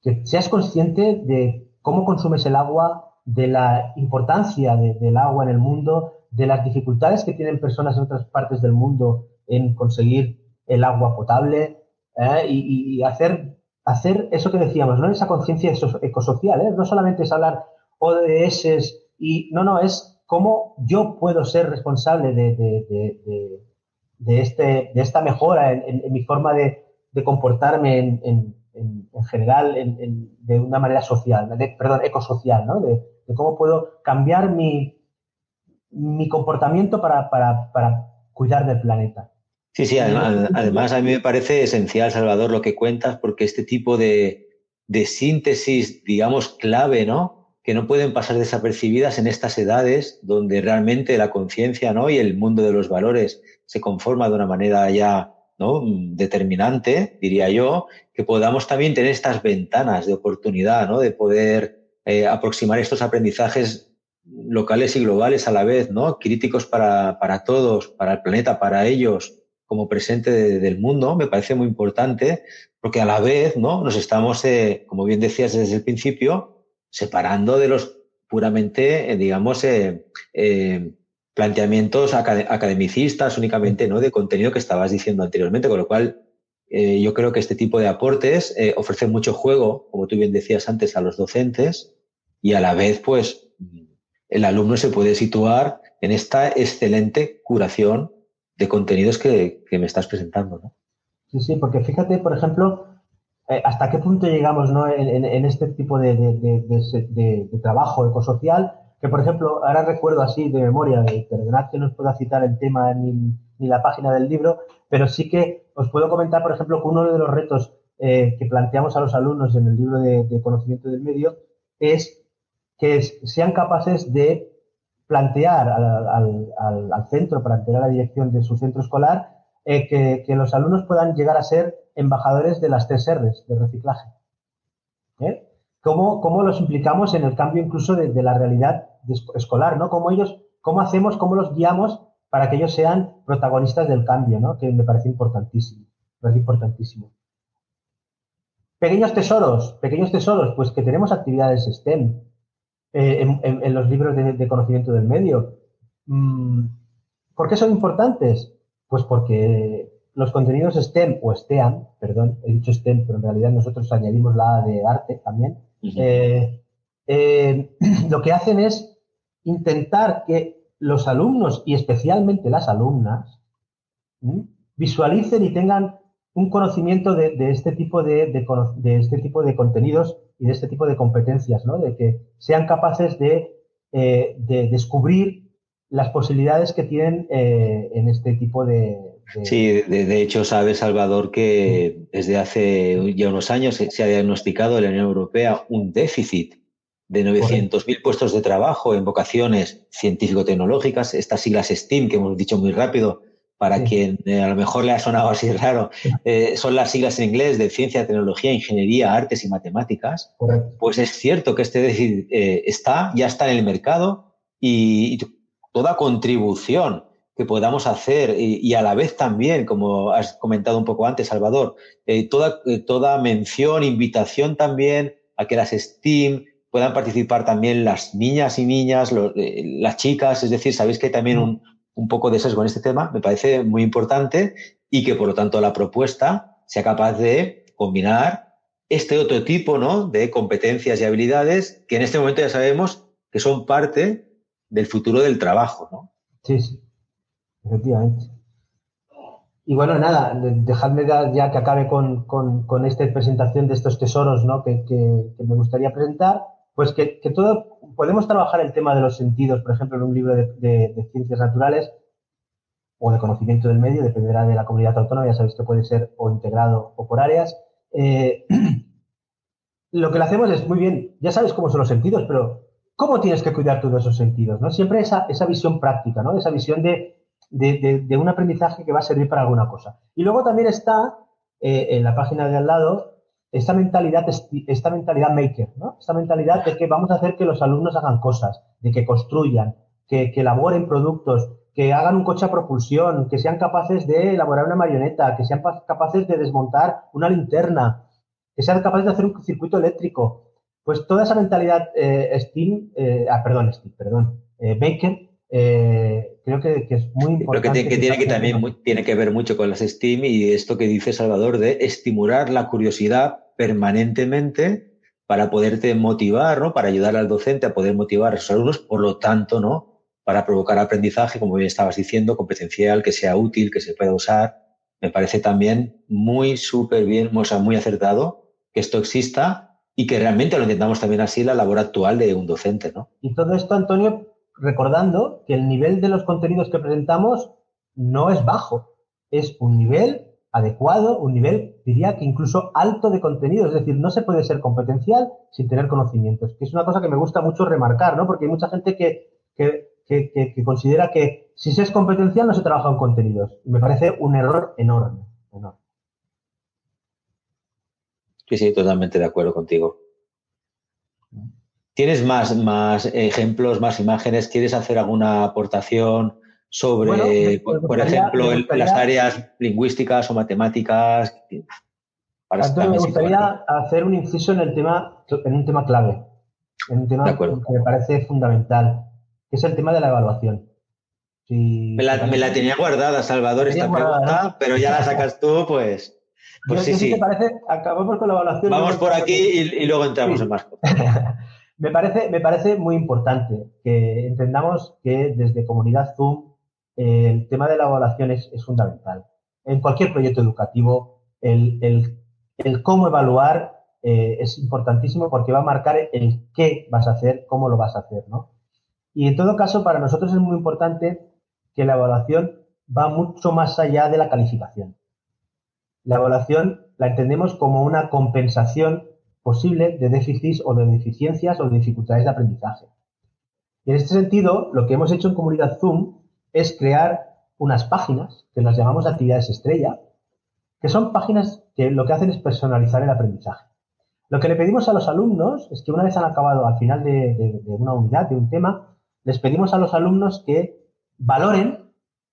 que seas consciente de cómo consumes el agua, de la importancia del agua en el mundo, de las dificultades que tienen personas en otras partes del mundo en conseguir el agua potable ¿eh? y, hacer, hacer eso que decíamos, ¿no? Esa conciencia ecosocial, ¿eh? No solamente es hablar ODS y no, no, es cómo yo puedo ser responsable de, de, este, de esta mejora en, mi forma de, comportarme en, en general de una manera social, perdón, ecosocial, ¿no? De, cómo puedo cambiar mi, mi comportamiento para, para, para cuidar del planeta. Sí, sí, además, a mí me parece esencial, Salvador, lo que cuentas, porque este tipo de, de síntesis, digamos, clave, ¿no? Que no pueden pasar desapercibidas en estas edades donde realmente la conciencia, ¿no? Y el mundo de los valores se conforma de una manera ya, ¿no? Determinante, diría yo, que podamos también tener estas ventanas de oportunidad, ¿no? De poder eh, aproximar estos aprendizajes locales y globales a la vez, ¿no? Críticos para, para todos, para el planeta, para ellos, como presente del mundo, me parece muy importante, porque a la vez ¿no? nos estamos, eh, como bien decías desde el principio, separando de los puramente, eh, digamos, eh, planteamientos academicistas únicamente, ¿no? De contenido que estabas diciendo anteriormente, con lo cual yo creo que este tipo de aportes ofrecen mucho juego, como tú bien decías antes, a los docentes y a la vez, pues, el alumno se puede situar en esta excelente curación de contenidos que, me estás presentando. ¿no? Sí, sí, porque fíjate, por ejemplo, eh, hasta qué punto llegamos ¿no? en, este tipo de, de, trabajo ecosocial, que por ejemplo, ahora recuerdo así de memoria, de perdonad que no os pueda citar el tema ni, la página del libro, pero sí que os puedo comentar, por ejemplo, que uno de los retos eh, que planteamos a los alumnos en el libro de, conocimiento del medio es que sean capaces de plantear al, centro, plantear a la dirección de su centro escolar, eh, que, los alumnos puedan llegar a ser embajadores de las tres R's de reciclaje. ¿Eh? ¿Cómo, los implicamos en el cambio incluso de, la realidad escolar? ¿no? ¿Cómo, ellos, ¿Cómo hacemos, cómo los guiamos para que ellos sean protagonistas del cambio? ¿no? Que me parece importantísimo. Me importantísimo. Pequeños tesoros, pequeños tesoros, pues que tenemos actividades STEM, eh, en, los libros de, conocimiento del medio. Mm, ¿Por qué son importantes? Pues porque los contenidos STEM o STEAM, perdón, he dicho STEM, pero en realidad nosotros añadimos la A de arte también, eh, eh, lo que hacen es intentar que los alumnos y especialmente las alumnas visualicen y tengan un conocimiento de, este tipo de, este tipo de contenidos y de este tipo de competencias, ¿no? De que sean capaces de, eh, descubrir las posibilidades que tienen eh, en este tipo de... Sí, de, hecho, sabes, Salvador, que desde hace ya unos años se, ha diagnosticado en la Unión Europea un déficit de 900.000 puestos de trabajo en vocaciones científico-tecnológicas, estas siglas STEAM que hemos dicho muy rápido, para quien eh, a lo mejor le ha sonado así raro, eh, son las siglas en inglés de ciencia, tecnología, ingeniería, artes y matemáticas, pues es cierto que este decir, eh, está, ya está en el mercado y, toda contribución que podamos hacer y, a la vez también, como has comentado un poco antes, Salvador, toda, toda mención, invitación también a que las STEAM puedan participar también las niñas y niñas, las chicas, es decir, sabéis que hay también un, un poco de sesgo en este tema, me parece muy importante y que por lo tanto la propuesta sea capaz de combinar este otro tipo ¿no? de competencias y habilidades que en este momento ya sabemos que son parte del futuro del trabajo. ¿no? Sí, sí, efectivamente. Y bueno, nada, dejadme ya que acabe con, esta presentación de estos tesoros ¿no? que, me gustaría presentar, pues que, que todo podemos trabajar el tema de los sentidos, por ejemplo, en un libro de, ciencias naturales o de conocimiento del medio, dependerá de la comunidad autónoma, ya sabéis que puede ser o integrado o por áreas. Eh, lo que le hacemos es, muy bien, ya sabes cómo son los sentidos, pero ¿cómo tienes que cuidar todos esos sentidos? ¿no? Siempre esa, esa visión práctica, ¿no? esa visión de, de, un aprendizaje que va a servir para alguna cosa. Y luego también está eh, en la página de al lado esta mentalidad, esta mentalidad maker, ¿no? esta mentalidad de que vamos a hacer que los alumnos hagan cosas, de que construyan, que, que elaboren productos, que hagan un coche a propulsión, que sean capaces de elaborar una marioneta, que sean capaces de desmontar una linterna, que sean capaces de hacer un circuito eléctrico. Pues toda esa mentalidad eh, Steam, eh, ah, perdón, Steam, perdón, eh, Baker, creo que, es muy importante. Creo que, tiene, que, también tiene que ver mucho con las Steam y esto que dice Salvador de estimular la curiosidad permanentemente para poderte motivar, ¿no? Para ayudar al docente a poder motivar a sus alumnos, por lo tanto, ¿no? Para provocar aprendizaje, como bien estabas diciendo, competencial, que sea útil, que se pueda usar. Me parece también muy súper bien, o sea, muy acertado que esto exista y que realmente lo intentamos también así la labor actual de un docente, ¿no? Y todo esto, Antonio, recordando que el nivel de los contenidos que presentamos no es bajo, es un nivel adecuado, un nivel, diría que incluso alto de contenido, es decir, no se puede ser competencial sin tener conocimientos, que es una cosa que me gusta mucho remarcar, ¿no? Porque hay mucha gente que, que, considera que si se es competencial no se trabaja en contenidos. me parece un error enorme, enorme. Sí, sí, totalmente de acuerdo contigo. ¿Tienes más, más ejemplos, más imágenes? ¿Quieres hacer alguna aportación sobre, por, ejemplo, las áreas lingüísticas o matemáticas? me gustaría hacer un inciso en el tema, en un tema clave, en un tema que me parece fundamental, que es el tema de la evaluación. me, la, tenía guardada, Salvador, esta pregunta, pero ya la sacas tú, pues. Pues sí, sí. parece, acabamos con la evaluación. Vamos por aquí y, luego entramos en más me, parece, me parece muy importante que entendamos que desde Comunidad Zoom el tema de la evaluación es, fundamental. En cualquier proyecto educativo, el, cómo evaluar eh, es importantísimo porque va a marcar el qué vas a hacer, cómo lo vas a hacer, ¿no? Y en todo caso, para nosotros es muy importante que la evaluación va mucho más allá de la calificación. La evaluación la entendemos como una compensación posible de déficits o de deficiencias o de dificultades de aprendizaje. Y en este sentido, lo que hemos hecho en Comunidad Zoom es crear unas páginas que las llamamos actividades estrella, que son páginas que lo que hacen es personalizar el aprendizaje. Lo que le pedimos a los alumnos es que una vez han acabado al final de, de una unidad, de un tema, les pedimos a los alumnos que valoren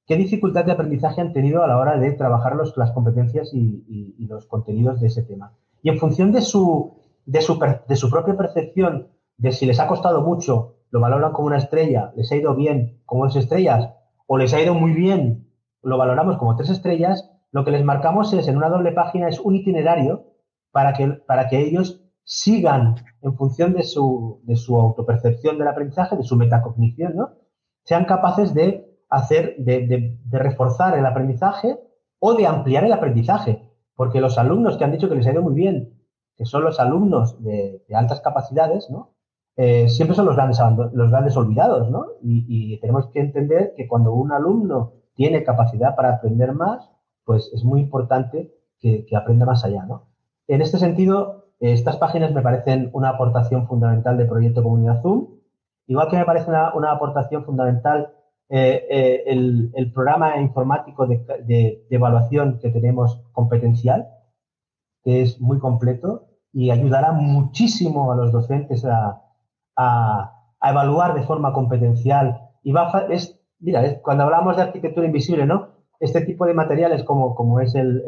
qué dificultad de aprendizaje han tenido a la hora de trabajar las competencias y, los contenidos de ese tema. Y en función de su, de su, de su propia percepción de si les ha costado mucho, lo valoran como una estrella, les ha ido bien como dos estrellas, o les ha ido muy bien, lo valoramos como tres estrellas, lo que les marcamos es en una doble página es un itinerario para que, para que ellos sigan en función de su, de su autopercepción del aprendizaje, de su metacognición, ¿no? sean capaces de hacer, de, reforzar el aprendizaje o de ampliar el aprendizaje. Porque los alumnos que han dicho que les ha ido muy bien, que son los alumnos de, altas capacidades, ¿no? Eh, siempre son los grandes, los grandes olvidados. Y, tenemos que entender que cuando un alumno tiene capacidad para aprender más, pues es muy importante que, aprenda más allá. En este sentido, estas páginas me parecen una aportación fundamental del proyecto Comunidad Zoom, igual que me parece una, una aportación fundamental eh, eh, el, programa informático de, evaluación que tenemos competencial, que es muy completo y ayudará muchísimo a los docentes a, evaluar de forma competencial. Y va es, mira, cuando hablamos de arquitectura invisible, ¿no? Este tipo de materiales como, como es el,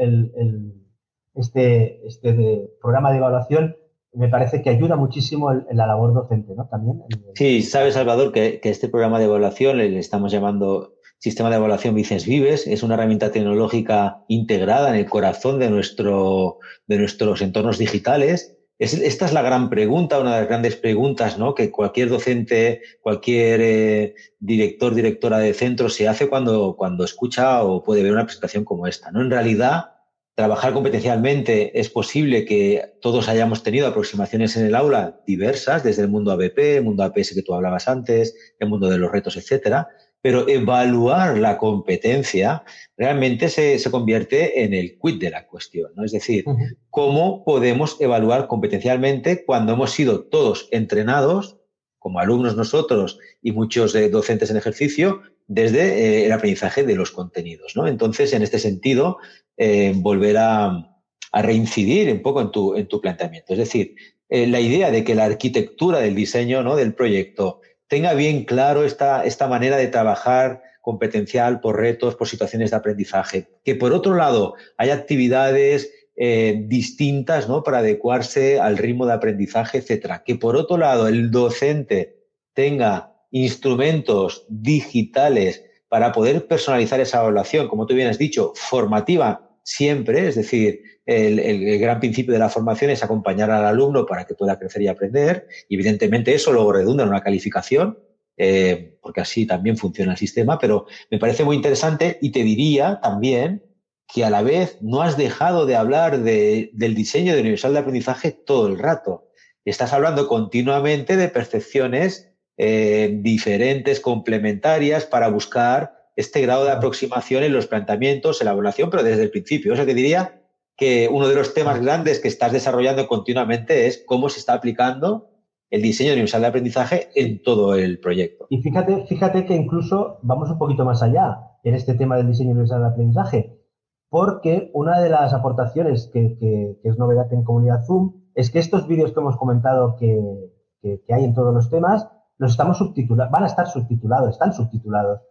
este, este programa de evaluación me parece que ayuda muchísimo en, la labor docente, ¿no? También. Sí, sabes, Salvador, que, este programa de evaluación, le estamos llamando Sistema de Evaluación Vicens Vives, es una herramienta tecnológica integrada en el corazón de, nuestro, de nuestros entornos digitales. esta es la gran pregunta, una de las grandes preguntas ¿no? que cualquier docente, cualquier eh, director, directora de centro se hace cuando, cuando escucha o puede ver una presentación como esta. ¿no? En realidad, trabajar competencialmente, es posible que todos hayamos tenido aproximaciones en el aula diversas, desde el mundo ABP, el mundo APS que tú hablabas antes, el mundo de los retos, etcétera, pero evaluar la competencia realmente se, convierte en el quid de la cuestión, ¿no? Es decir, cómo podemos evaluar competencialmente cuando hemos sido todos entrenados, como alumnos nosotros y muchos eh, docentes en ejercicio, desde eh, el aprendizaje de los contenidos. ¿no? Entonces, en este sentido, eh, volver a, reincidir un poco en tu, en tu planteamiento. Es decir, la idea de que la arquitectura del diseño ¿no? del proyecto tenga bien claro esta, esta manera de trabajar competencial por retos, por situaciones de aprendizaje. Que por otro lado hay actividades eh, distintas ¿no? para adecuarse al ritmo de aprendizaje, etcétera. Que por otro lado el docente tenga instrumentos digitales para poder personalizar esa evaluación, como tú bien has dicho, formativa siempre, es decir, el, gran principio de la formación es acompañar al alumno para que pueda crecer y aprender, y evidentemente eso luego redunda en una calificación, eh, porque así también funciona el sistema, pero me parece muy interesante y te diría también que a la vez no has dejado de hablar del diseño de universal de aprendizaje todo el rato. Estás hablando continuamente de percepciones eh, diferentes, complementarias, para buscar este grado de aproximación en los planteamientos, en la evaluación, pero desde el principio. O sea, que diría que uno de los temas grandes que estás desarrollando continuamente es cómo se está aplicando el diseño universal de aprendizaje en todo el proyecto. Y fíjate, fíjate que incluso vamos un poquito más allá en este tema del diseño universal de aprendizaje porque una de las aportaciones que, es novedad en Comunidad Zoom es que estos vídeos que hemos comentado que, hay en todos los temas, los estamos subtitulados, van a estar subtitulados, están subtitulados,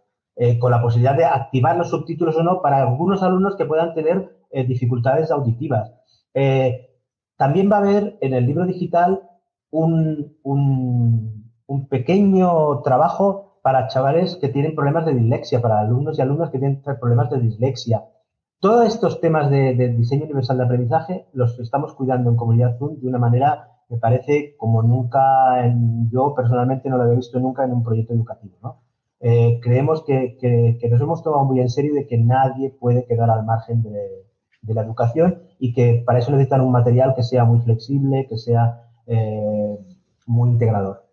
eh, con la posibilidad de activar los subtítulos o no para algunos alumnos que puedan tener eh, dificultades auditivas. Eh, también va a haber en el libro digital un, un pequeño trabajo para chavales que tienen problemas de dislexia, para alumnos y alumnas que tienen problemas de dislexia. Todos estos temas de, diseño universal de aprendizaje los estamos cuidando en Comunidad Zoom de una manera, me parece, como nunca, yo personalmente no lo había visto nunca en un proyecto educativo. Eh, creemos que, nos hemos tomado muy en serio de que nadie puede quedar al margen de, la educación y que para eso necesitan un material que sea muy flexible, que sea eh, muy, integrador,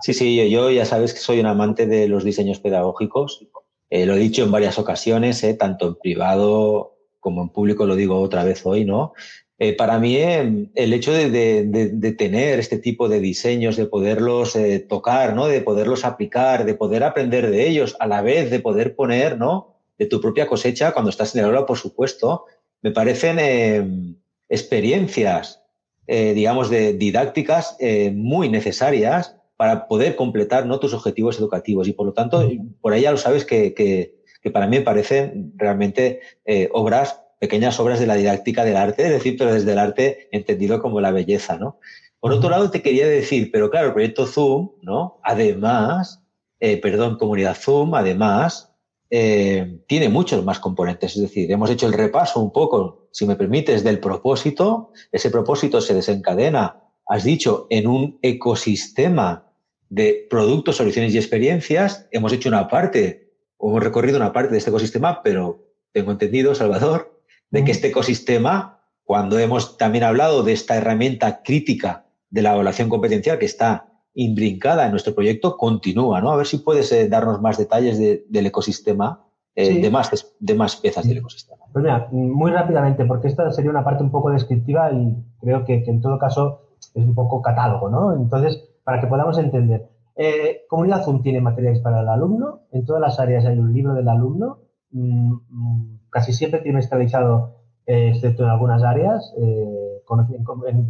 Sí, sí, yo ya sabes que soy un amante de los diseños pedagógicos eh, lo he dicho en varias ocasiones, tanto en privado como en público, lo digo otra vez hoy, ¿no? Eh, para mí el hecho de, tener este tipo de diseños, de poderlos tocar, ¿no? de poderlos aplicar, de poder aprender de ellos, a la vez de poder poner ¿no? de tu propia cosecha cuando estás en el aula, por supuesto, me parecen experiencias, digamos, de didácticas muy necesarias para poder completar ¿no? tus objetivos educativos. Y por lo tanto, por ahí ya lo sabes que, que, para mí me parecen realmente eh, obras, pequeñas obras de la didáctica del arte, es decir, pero desde el arte entendido como la belleza, ¿no? Por otro lado, te quería decir, pero claro, el proyecto Zoom, ¿no? Además, eh, perdón, comunidad Zoom, además, eh, tiene muchos más componentes. Es decir, hemos hecho el repaso un poco, si me permites, del propósito. Ese propósito se desencadena, has dicho, en un ecosistema de productos, soluciones y experiencias. Hemos hecho una parte, o hemos recorrido una parte de este ecosistema, pero tengo entendido, Salvador, de que este ecosistema, cuando hemos también hablado de esta herramienta crítica de la evaluación competencial que está imbrincada en nuestro proyecto, continúa, ¿no? A ver si puedes eh, darnos más detalles del ecosistema, eh, de, más, de más piezas del ecosistema. Pues mira, muy rápidamente, porque esta sería una parte un poco descriptiva y creo que, que en todo caso es un poco catálogo, ¿no? Entonces, para que podamos entender. Eh, Comunidad Zoom tiene materiales para el alumno. En todas las áreas hay un libro del alumno. Mm, mm, casi siempre trimestralizado, eh, excepto en algunas áreas. Eh,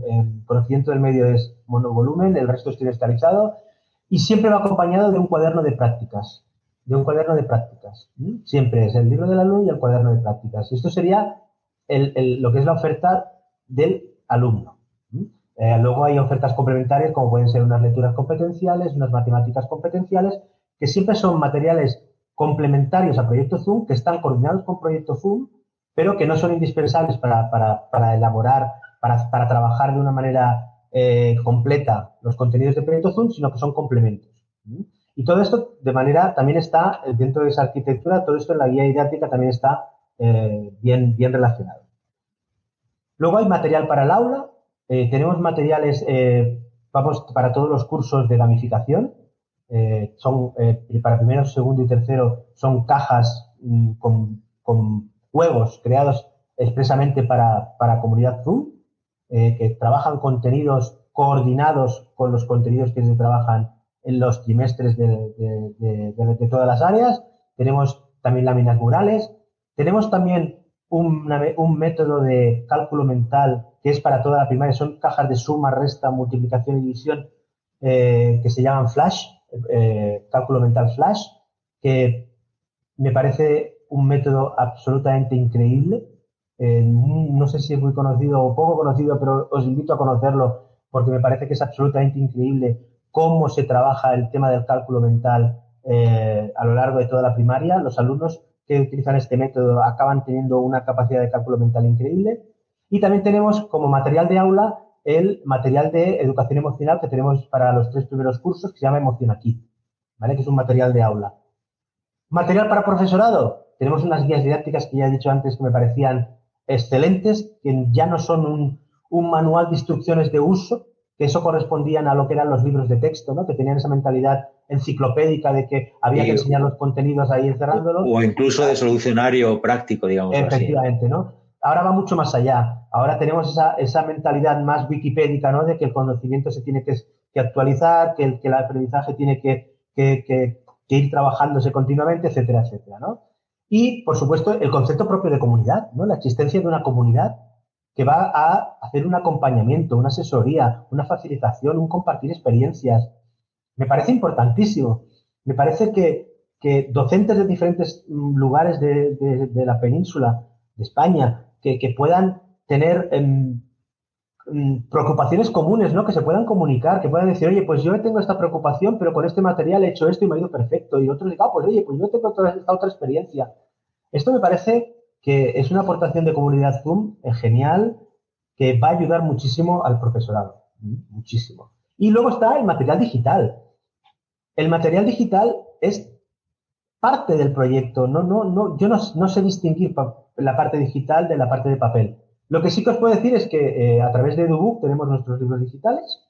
en, conocimiento del medio es monovolumen, el resto es trimestralizado. Y siempre va acompañado de un cuaderno de prácticas. De un cuaderno de prácticas. Siempre es el libro del alumno y el cuaderno de prácticas. Esto sería lo que es la oferta del alumno. Eh, luego hay ofertas complementarias como pueden ser unas lecturas competenciales, unas matemáticas competenciales, que siempre son materiales complementarios a Proyecto Zoom, que están coordinados con Proyecto Zoom, pero que no son indispensables para, elaborar, para, trabajar de una manera eh, completa los contenidos de Proyecto Zoom, sino que son complementos. Y todo esto de manera también está dentro de esa arquitectura, todo esto en la guía didáctica también está eh, bien, bien relacionado. Luego hay material para el aula, eh, tenemos materiales, eh, vamos, para todos los cursos de gamificación. Eh, son, para primero, segundo y tercero, son cajas mm, con, juegos creados expresamente para, comunidad Zoom. eh, que trabajan contenidos coordinados con los contenidos que se trabajan en los trimestres de, todas las áreas. Tenemos también láminas murales. Tenemos también un, método de cálculo mental que es para toda la primaria. Son cajas de suma, resta, multiplicación y división eh, que se llaman Flash, eh, cálculo mental Flash, que me parece un método absolutamente increíble. Eh, no sé si es muy conocido o poco conocido, pero os invito a conocerlo porque me parece que es absolutamente increíble cómo se trabaja el tema del cálculo mental eh, a lo largo de toda la primaria. Los alumnos que utilizan este método acaban teniendo una capacidad de cálculo mental increíble. Y también tenemos como material de aula el material de educación emocional que tenemos para los tres primeros cursos, que se llama Emoción Aquí, ¿vale? que es un material de aula. Material para profesorado. Tenemos unas guías didácticas que ya he dicho antes que me parecían excelentes, que ya no son un, un manual de instrucciones de uso, que eso correspondían a lo que eran los libros de texto, ¿no? que tenían esa mentalidad enciclopédica de que había que enseñar los contenidos ahí encerrándolos. O incluso de solucionario práctico, digamos. Efectivamente, ¿no? Ahora va mucho más allá. Ahora tenemos esa, esa mentalidad más wikipédica, ¿no? De que el conocimiento se tiene que, actualizar, que el, que el aprendizaje tiene que, que, que, ir trabajándose continuamente, etcétera, etcétera, ¿no? Y, por supuesto, el concepto propio de comunidad, ¿no? La existencia de una comunidad que va a hacer un acompañamiento, una asesoría, una facilitación, un compartir experiencias. Me parece importantísimo. Me parece que, docentes de diferentes mm, lugares de, la península, de España, que, puedan tener em, mm, preocupaciones comunes, ¿no? Que se puedan comunicar, que puedan decir, oye, pues yo tengo esta preocupación, pero con este material he hecho esto y me ha ido perfecto. Y otros digan, ah, pues oye, pues yo tengo esta otra experiencia. Esto me parece que es una aportación de comunidad Zoom genial que va a ayudar muchísimo al profesorado, muchísimo. Y luego está el material digital. El material digital es parte del proyecto. No, no, no, yo no, sé distinguir la parte digital de la parte de papel. Lo que sí que os puedo decir es que eh, a través de EduBook tenemos nuestros libros digitales,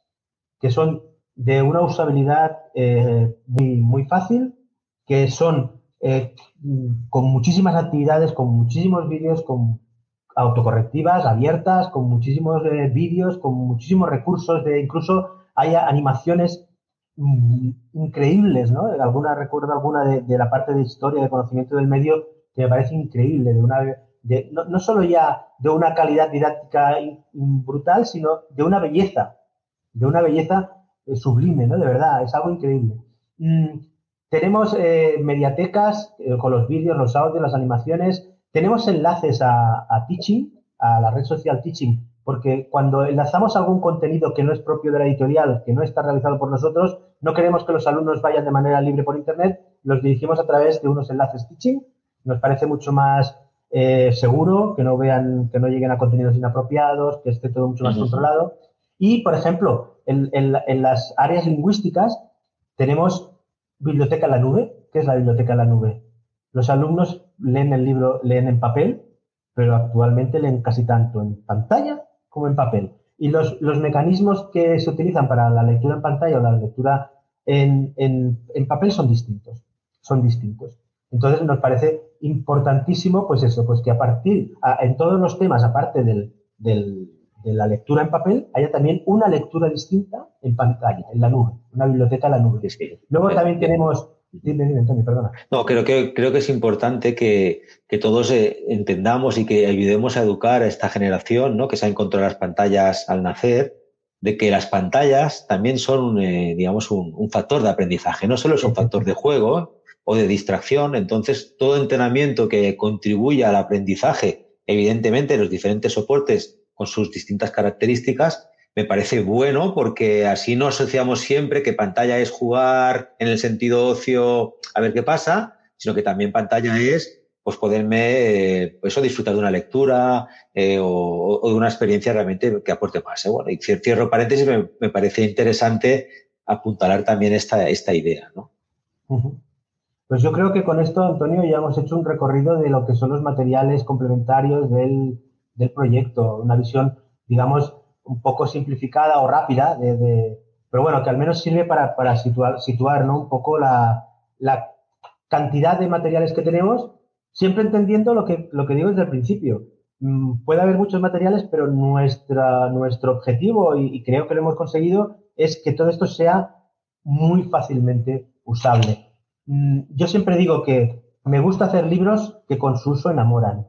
que son de una usabilidad eh, muy, muy fácil, que son eh, con muchísimas actividades, con muchísimos vídeos, con autocorrectivas abiertas, con muchísimos vídeos, con muchísimos recursos, de incluso hay animaciones increíbles, ¿no? Alguna, recuerdo alguna de, la parte de historia, de conocimiento del medio, que me parece increíble, de una, de, no, no, solo ya de una calidad didáctica brutal, sino de una belleza, de una belleza eh, sublime, ¿no? De verdad, es algo increíble. Mm, tenemos eh, mediatecas eh, con los vídeos, los audios, las animaciones. Tenemos enlaces a, Teaching, a la red social Teaching, porque cuando enlazamos algún contenido que no es propio de la editorial, que no está realizado por nosotros, no queremos que los alumnos vayan de manera libre por Internet, los dirigimos a través de unos enlaces Teaching. Nos parece mucho más eh, seguro, que no vean, que no lleguen a contenidos inapropiados, que esté todo mucho más controlado. Y, por ejemplo, en las áreas lingüísticas tenemos biblioteca en la nube. ¿Qué es la biblioteca en la nube? Los alumnos leen el libro, leen en papel, pero actualmente leen casi tanto en pantalla como en papel. Y los, los mecanismos que se utilizan para la lectura en pantalla o la lectura en, en, papel son distintos. Son distintos. Entonces nos parece importantísimo, pues eso, pues que a partir, en todos los temas, aparte del, del, de la lectura en papel, haya también una lectura distinta en pantalla, en la nube, una biblioteca en la nube. Luego también tenemos... No, creo que, creo que es importante que, todos eh, entendamos y que ayudemos a educar a esta generación, ¿no? que se ha encontrado las pantallas al nacer, de que las pantallas también son, eh, digamos, un, un, factor de aprendizaje, no solo es un factor de juego o de distracción, entonces todo entrenamiento que contribuya al aprendizaje, evidentemente los diferentes soportes con sus distintas características, me parece bueno porque así no asociamos siempre que pantalla es jugar en el sentido ocio a ver qué pasa, sino que también pantalla es pues poderme eh, eso disfrutar de una lectura eh, o, de una experiencia realmente que aporte más. ¿eh? Bueno, y cierro paréntesis, me, parece interesante apuntalar también esta, esta idea. ¿no? Pues yo creo que con esto, Antonio, ya hemos hecho un recorrido de lo que son los materiales complementarios del, del proyecto, una visión, digamos, un poco simplificada o rápida, de, pero bueno, que al menos sirve para, para situar, situar un poco la, la, cantidad de materiales que tenemos, siempre entendiendo lo que, lo que digo desde el principio. mm, puede haber muchos materiales, pero nuestra, nuestro objetivo, y, creo que lo hemos conseguido, es que todo esto sea muy fácilmente usable. Mm, yo siempre digo que me gusta hacer libros que con su uso enamoran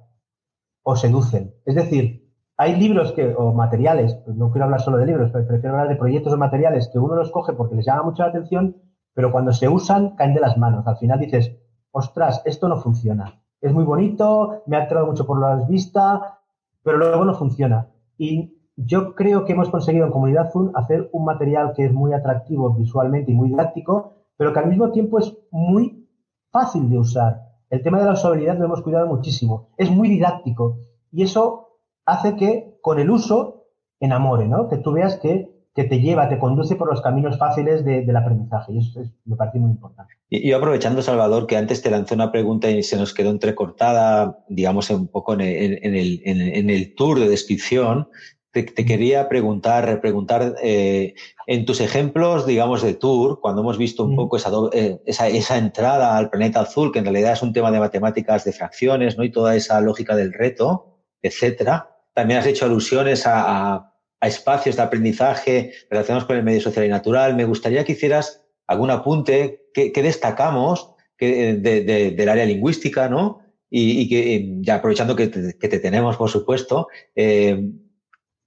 o seducen. Es decir, hay libros que, o materiales, pues no quiero hablar solo de libros, pero prefiero hablar de proyectos o materiales que uno los coge porque les llama mucho la atención, pero cuando se usan caen de las manos. Al final dices, ostras, esto no funciona. Es muy bonito, me ha atraído mucho por la vista, pero luego no funciona. Y yo creo que hemos conseguido en Comunidad Zoom hacer un material que es muy atractivo visualmente y muy didáctico, pero que al mismo tiempo es muy fácil de usar. El tema de la usabilidad lo hemos cuidado muchísimo. Es muy didáctico y eso hace que con el uso enamore, ¿no? Que tú veas que, te lleva, te conduce por los caminos fáciles del aprendizaje y eso me parece muy importante. Y yo aprovechando, Salvador, que antes te lanzó una pregunta y se nos quedó entrecortada, digamos, un poco en el, en el tour de descripción, te, quería preguntar, preguntar eh, en tus ejemplos, digamos, de tour, cuando hemos visto un poco eh, esa, esa, entrada al planeta azul, que en realidad es un tema de matemáticas, de fracciones, ¿no? Y toda esa lógica del reto, etcétera. También has hecho alusiones a, espacios de aprendizaje relacionados con el medio social y natural. Me gustaría que hicieras algún apunte que, destacamos del área lingüística, ¿no? Y, que, ya aprovechando que te, tenemos, por supuesto, eh,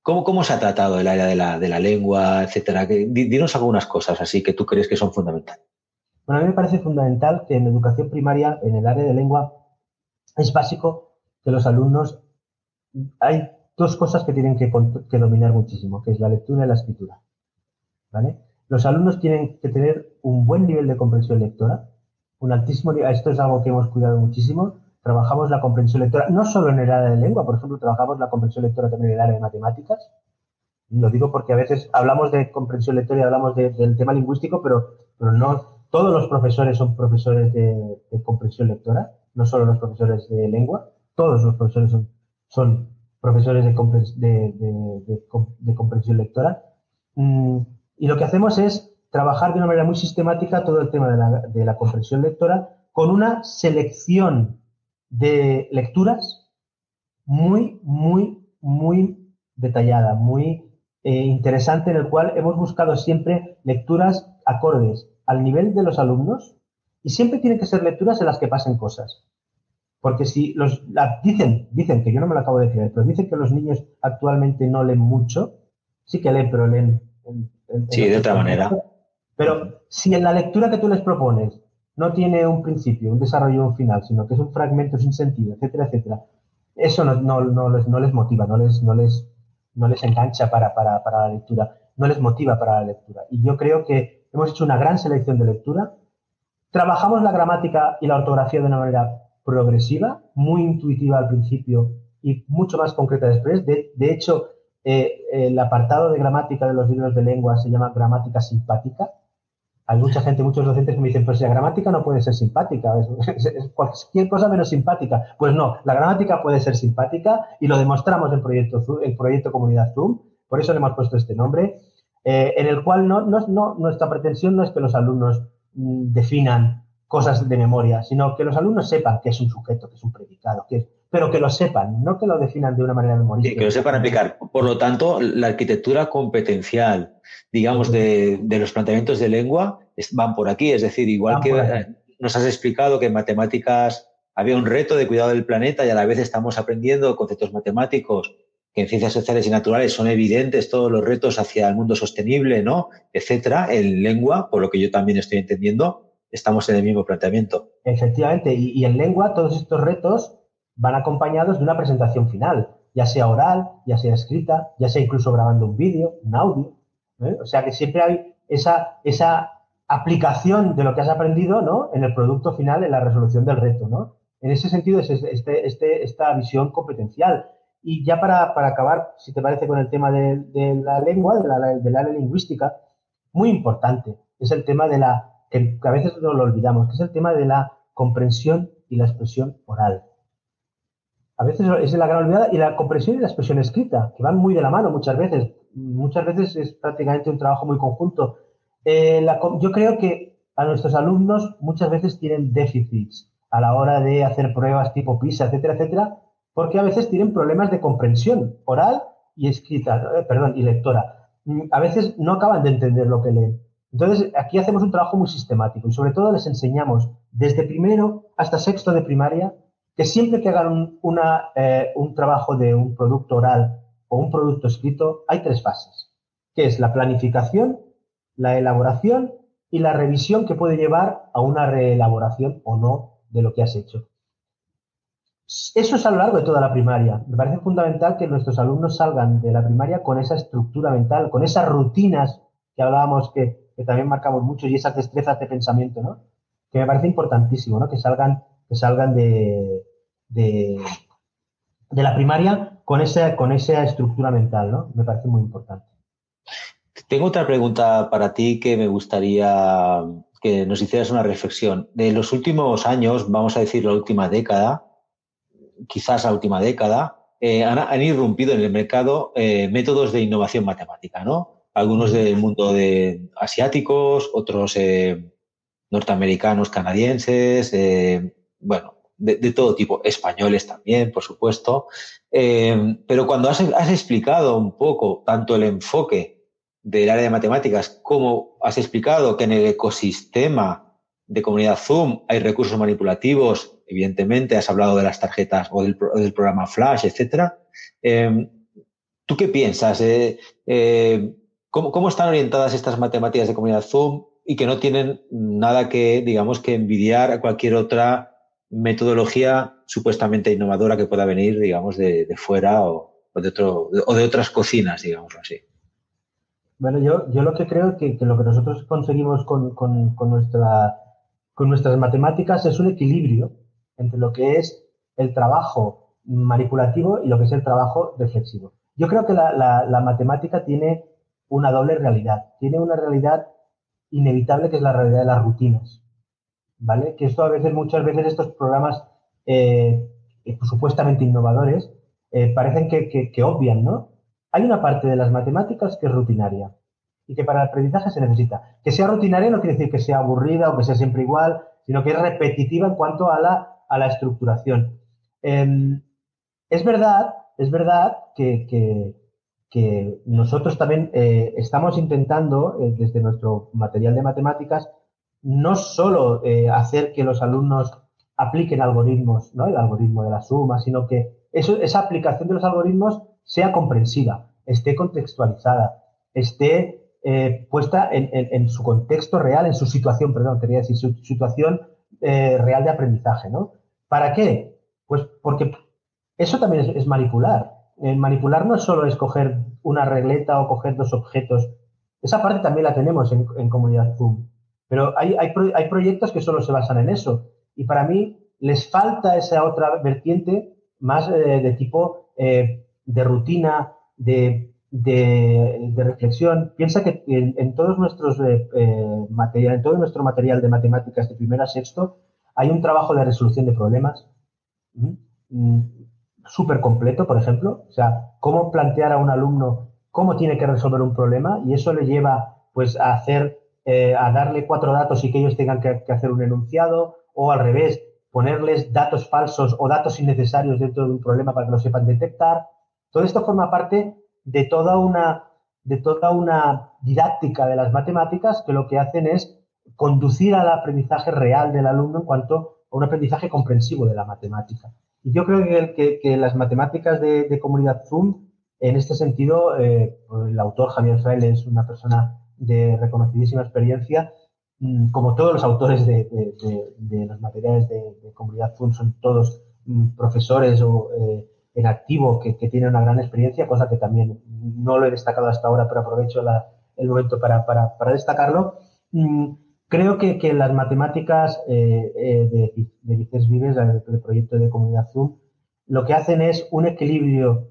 ¿Cómo, ¿Cómo se ha tratado el área de la, de la lengua, etcétera? Dinos algunas cosas así que tú crees que son fundamentales. Bueno, a mí me parece fundamental que en educación primaria, en el área de lengua, es básico que los alumnos. Hay dos cosas que tienen que, dominar muchísimo, que es la lectura y la escritura. ¿Vale? Los alumnos tienen que tener un buen nivel de comprensión lectora, un altísimo nivel. Esto es algo que hemos cuidado muchísimo trabajamos la comprensión lectora, no solo en el área de lengua, por ejemplo, trabajamos la comprensión lectora también en el área de matemáticas. Lo digo porque a veces hablamos de comprensión lectora y hablamos del tema lingüístico, pero, pero no todos los profesores son profesores de, comprensión lectora, no solo los profesores de lengua, todos los profesores son, son profesores de, comprensión lectora. Mm, y lo que hacemos es trabajar de una manera muy sistemática todo el tema de la, de la comprensión lectora con una selección de lecturas muy, muy, muy detallada, muy eh, interesante, en el cual hemos buscado siempre lecturas acordes al nivel de los alumnos y siempre tienen que ser lecturas en las que pasen cosas. Porque si los dicen, dicen que yo no me lo acabo de creer, pero dicen que los niños actualmente no leen mucho, sí que leen, pero leen. sí, de otra manera. Pero si en la lectura que tú les propones no tiene un principio, un desarrollo un final, sino que es un fragmento sin sentido, etcétera, etcétera. Eso no, no, no, les, no les, motiva, no les, no les, no les engancha para, para, para, la lectura, no les motiva para la lectura. Y yo creo que hemos hecho una gran selección de lectura. Trabajamos la gramática y la ortografía de una manera progresiva, muy intuitiva al principio y mucho más concreta después. De, hecho, eh, el apartado de gramática de los libros de lengua se llama gramática simpática hay mucha gente, muchos docentes que me dicen, pues la gramática no puede ser simpática, es, cualquier cosa menos simpática. Pues no, la gramática puede ser simpática y lo demostramos en proyecto, el proyecto Comunidad Zoom, por eso le hemos puesto este nombre, eh, en el cual no, no, nuestra pretensión no es que los alumnos mm, definan cosas de memoria, sino que los alumnos sepan qué es un sujeto, qué es un predicado, qué es, pero que lo sepan, no que lo definan de una manera memorística. que lo sepan aplicar. Por lo tanto, la arquitectura competencial, digamos, de, los planteamientos de lengua van por aquí. Es decir, igual que nos has explicado que en matemáticas había un reto de cuidado del planeta y a la vez estamos aprendiendo conceptos matemáticos que en ciencias sociales y naturales son evidentes todos los retos hacia el mundo sostenible, ¿no? Etcétera. En lengua, por lo que yo también estoy entendiendo, estamos en el mismo planteamiento. Efectivamente. y en lengua, todos estos retos van acompañados de una presentación final, ya sea oral, ya sea escrita, ya sea incluso grabando un vídeo, un audio. ¿eh? O sea que siempre hay esa, esa aplicación de lo que has aprendido ¿no? en el producto final, en la resolución del reto. ¿no? En ese sentido es este, este, esta visión competencial. Y ya para, acabar, si te parece, con el tema de, la lengua, de la, de lingüística, muy importante es el tema de la, que a veces no lo olvidamos, que es el tema de la comprensión y la expresión oral a veces es la gran olvidada y la comprensión y la expresión escrita, que van muy de la mano muchas veces. Muchas veces es prácticamente un trabajo muy conjunto. Eh, yo creo que a nuestros alumnos muchas veces tienen déficits a la hora de hacer pruebas tipo PISA, etcétera, etcétera, porque a veces tienen problemas de comprensión oral y escrita, eh, perdón, y lectora. Mm, a veces no acaban de entender lo que leen. Entonces, aquí hacemos un trabajo muy sistemático y sobre todo les enseñamos desde primero hasta sexto de primaria que siempre que hagan un, eh, un trabajo de un producto oral o un producto escrito, hay tres fases, que es la planificación, la elaboración y la revisión que puede llevar a una reelaboración o no de lo que has hecho. Eso es a lo largo de toda la primaria. Me parece fundamental que nuestros alumnos salgan de la primaria con esa estructura mental, con esas rutinas que hablábamos que, también marcamos mucho y esas destrezas de pensamiento, ¿no? Que me parece importantísimo, ¿no? Que salgan, que salgan de, de, la primaria con esa, con esa estructura mental, ¿no? Me parece muy importante. Tengo otra pregunta para ti que me gustaría que nos hicieras una reflexión. De los últimos años, vamos a decir la última década, quizás la última década, eh, han, irrumpido en el mercado eh, métodos de innovación matemática, ¿no? Algunos del mundo de asiáticos, otros eh, norteamericanos, canadienses, bueno, de, todo tipo, españoles también, por supuesto. pero cuando has, explicado un poco tanto el enfoque del área de matemáticas como has explicado que en el ecosistema de comunidad Zoom hay recursos manipulativos, evidentemente has hablado de las tarjetas o del, programa Flash, etcétera. Em, ¿Tú qué piensas? Eh, eh, ¿cómo, están orientadas estas matemáticas de comunidad Zoom y que no tienen nada que, digamos, que envidiar a cualquier otra metodología supuestamente innovadora que pueda venir, digamos, de, fuera o, de otro, o de otras cocinas, digamos así? Bueno, yo, yo lo que creo que, que lo que nosotros conseguimos con, con, con nuestra con nuestras matemáticas es un equilibrio entre lo que es el trabajo manipulativo y lo que es el trabajo reflexivo. Yo creo que la, matemática tiene una doble realidad. Tiene una realidad inevitable que es la realidad de las rutinas. ¿Vale? Que esto a veces, muchas veces estos programas eh, eh, supuestamente innovadores eh, parecen que, que obvian, ¿no? Hay una parte de las matemáticas que es rutinaria y que para el aprendizaje se necesita. Que sea rutinaria no quiere decir que sea aburrida o que sea siempre igual, sino que es repetitiva en cuanto a la, a la estructuración. Em, es verdad, es verdad que, nosotros también eh, estamos intentando, eh, desde nuestro material de matemáticas, no solo eh, hacer que los alumnos apliquen algoritmos, ¿no? el algoritmo de la suma, sino que esa aplicación de los algoritmos sea comprensiva, esté contextualizada, esté puesta en, su contexto real, en su situación, perdón, quería decir, su situación real de aprendizaje, ¿no? ¿Para qué? Pues porque eso también es, manipular. Manipular no es solo escoger una regleta o coger dos objetos. Esa parte también la tenemos en, comunidad Zoom. Pero hay, hay, proyectos que solo se basan en eso. Y para mí les falta esa otra vertiente más eh, de tipo de rutina, de de, reflexión. Piensa que en, todos nuestros eh, eh, material, en todo nuestro material de matemáticas de primero a sexto hay un trabajo de resolución de problemas mm, súper completo, por ejemplo. O sea, cómo plantear a un alumno cómo tiene que resolver un problema y eso le lleva pues a hacer, eh, a darle cuatro datos y que ellos tengan que, que hacer un enunciado o al revés, ponerles datos falsos o datos innecesarios dentro de un problema para que lo sepan detectar. Todo esto forma parte de toda una, de toda una didáctica de las matemáticas que lo que hacen es conducir al aprendizaje real del alumno en cuanto a un aprendizaje comprensivo de la matemática. Y yo creo que, que, las matemáticas de, comunidad Zoom, en este sentido, eh, el autor Javier Fraile es una persona de reconocidísima experiencia, mm, como todos los autores de, los materiales de, comunidad Zoom son todos mm, profesores o eh, en activo que, que, tiene una gran experiencia, cosa que también no lo he destacado hasta ahora, pero aprovecho el momento para, para, para destacarlo. Creo que, que, las matemáticas eh, eh, de, de Vices Vives, del proyecto de comunidad Zoom, lo que hacen es un equilibrio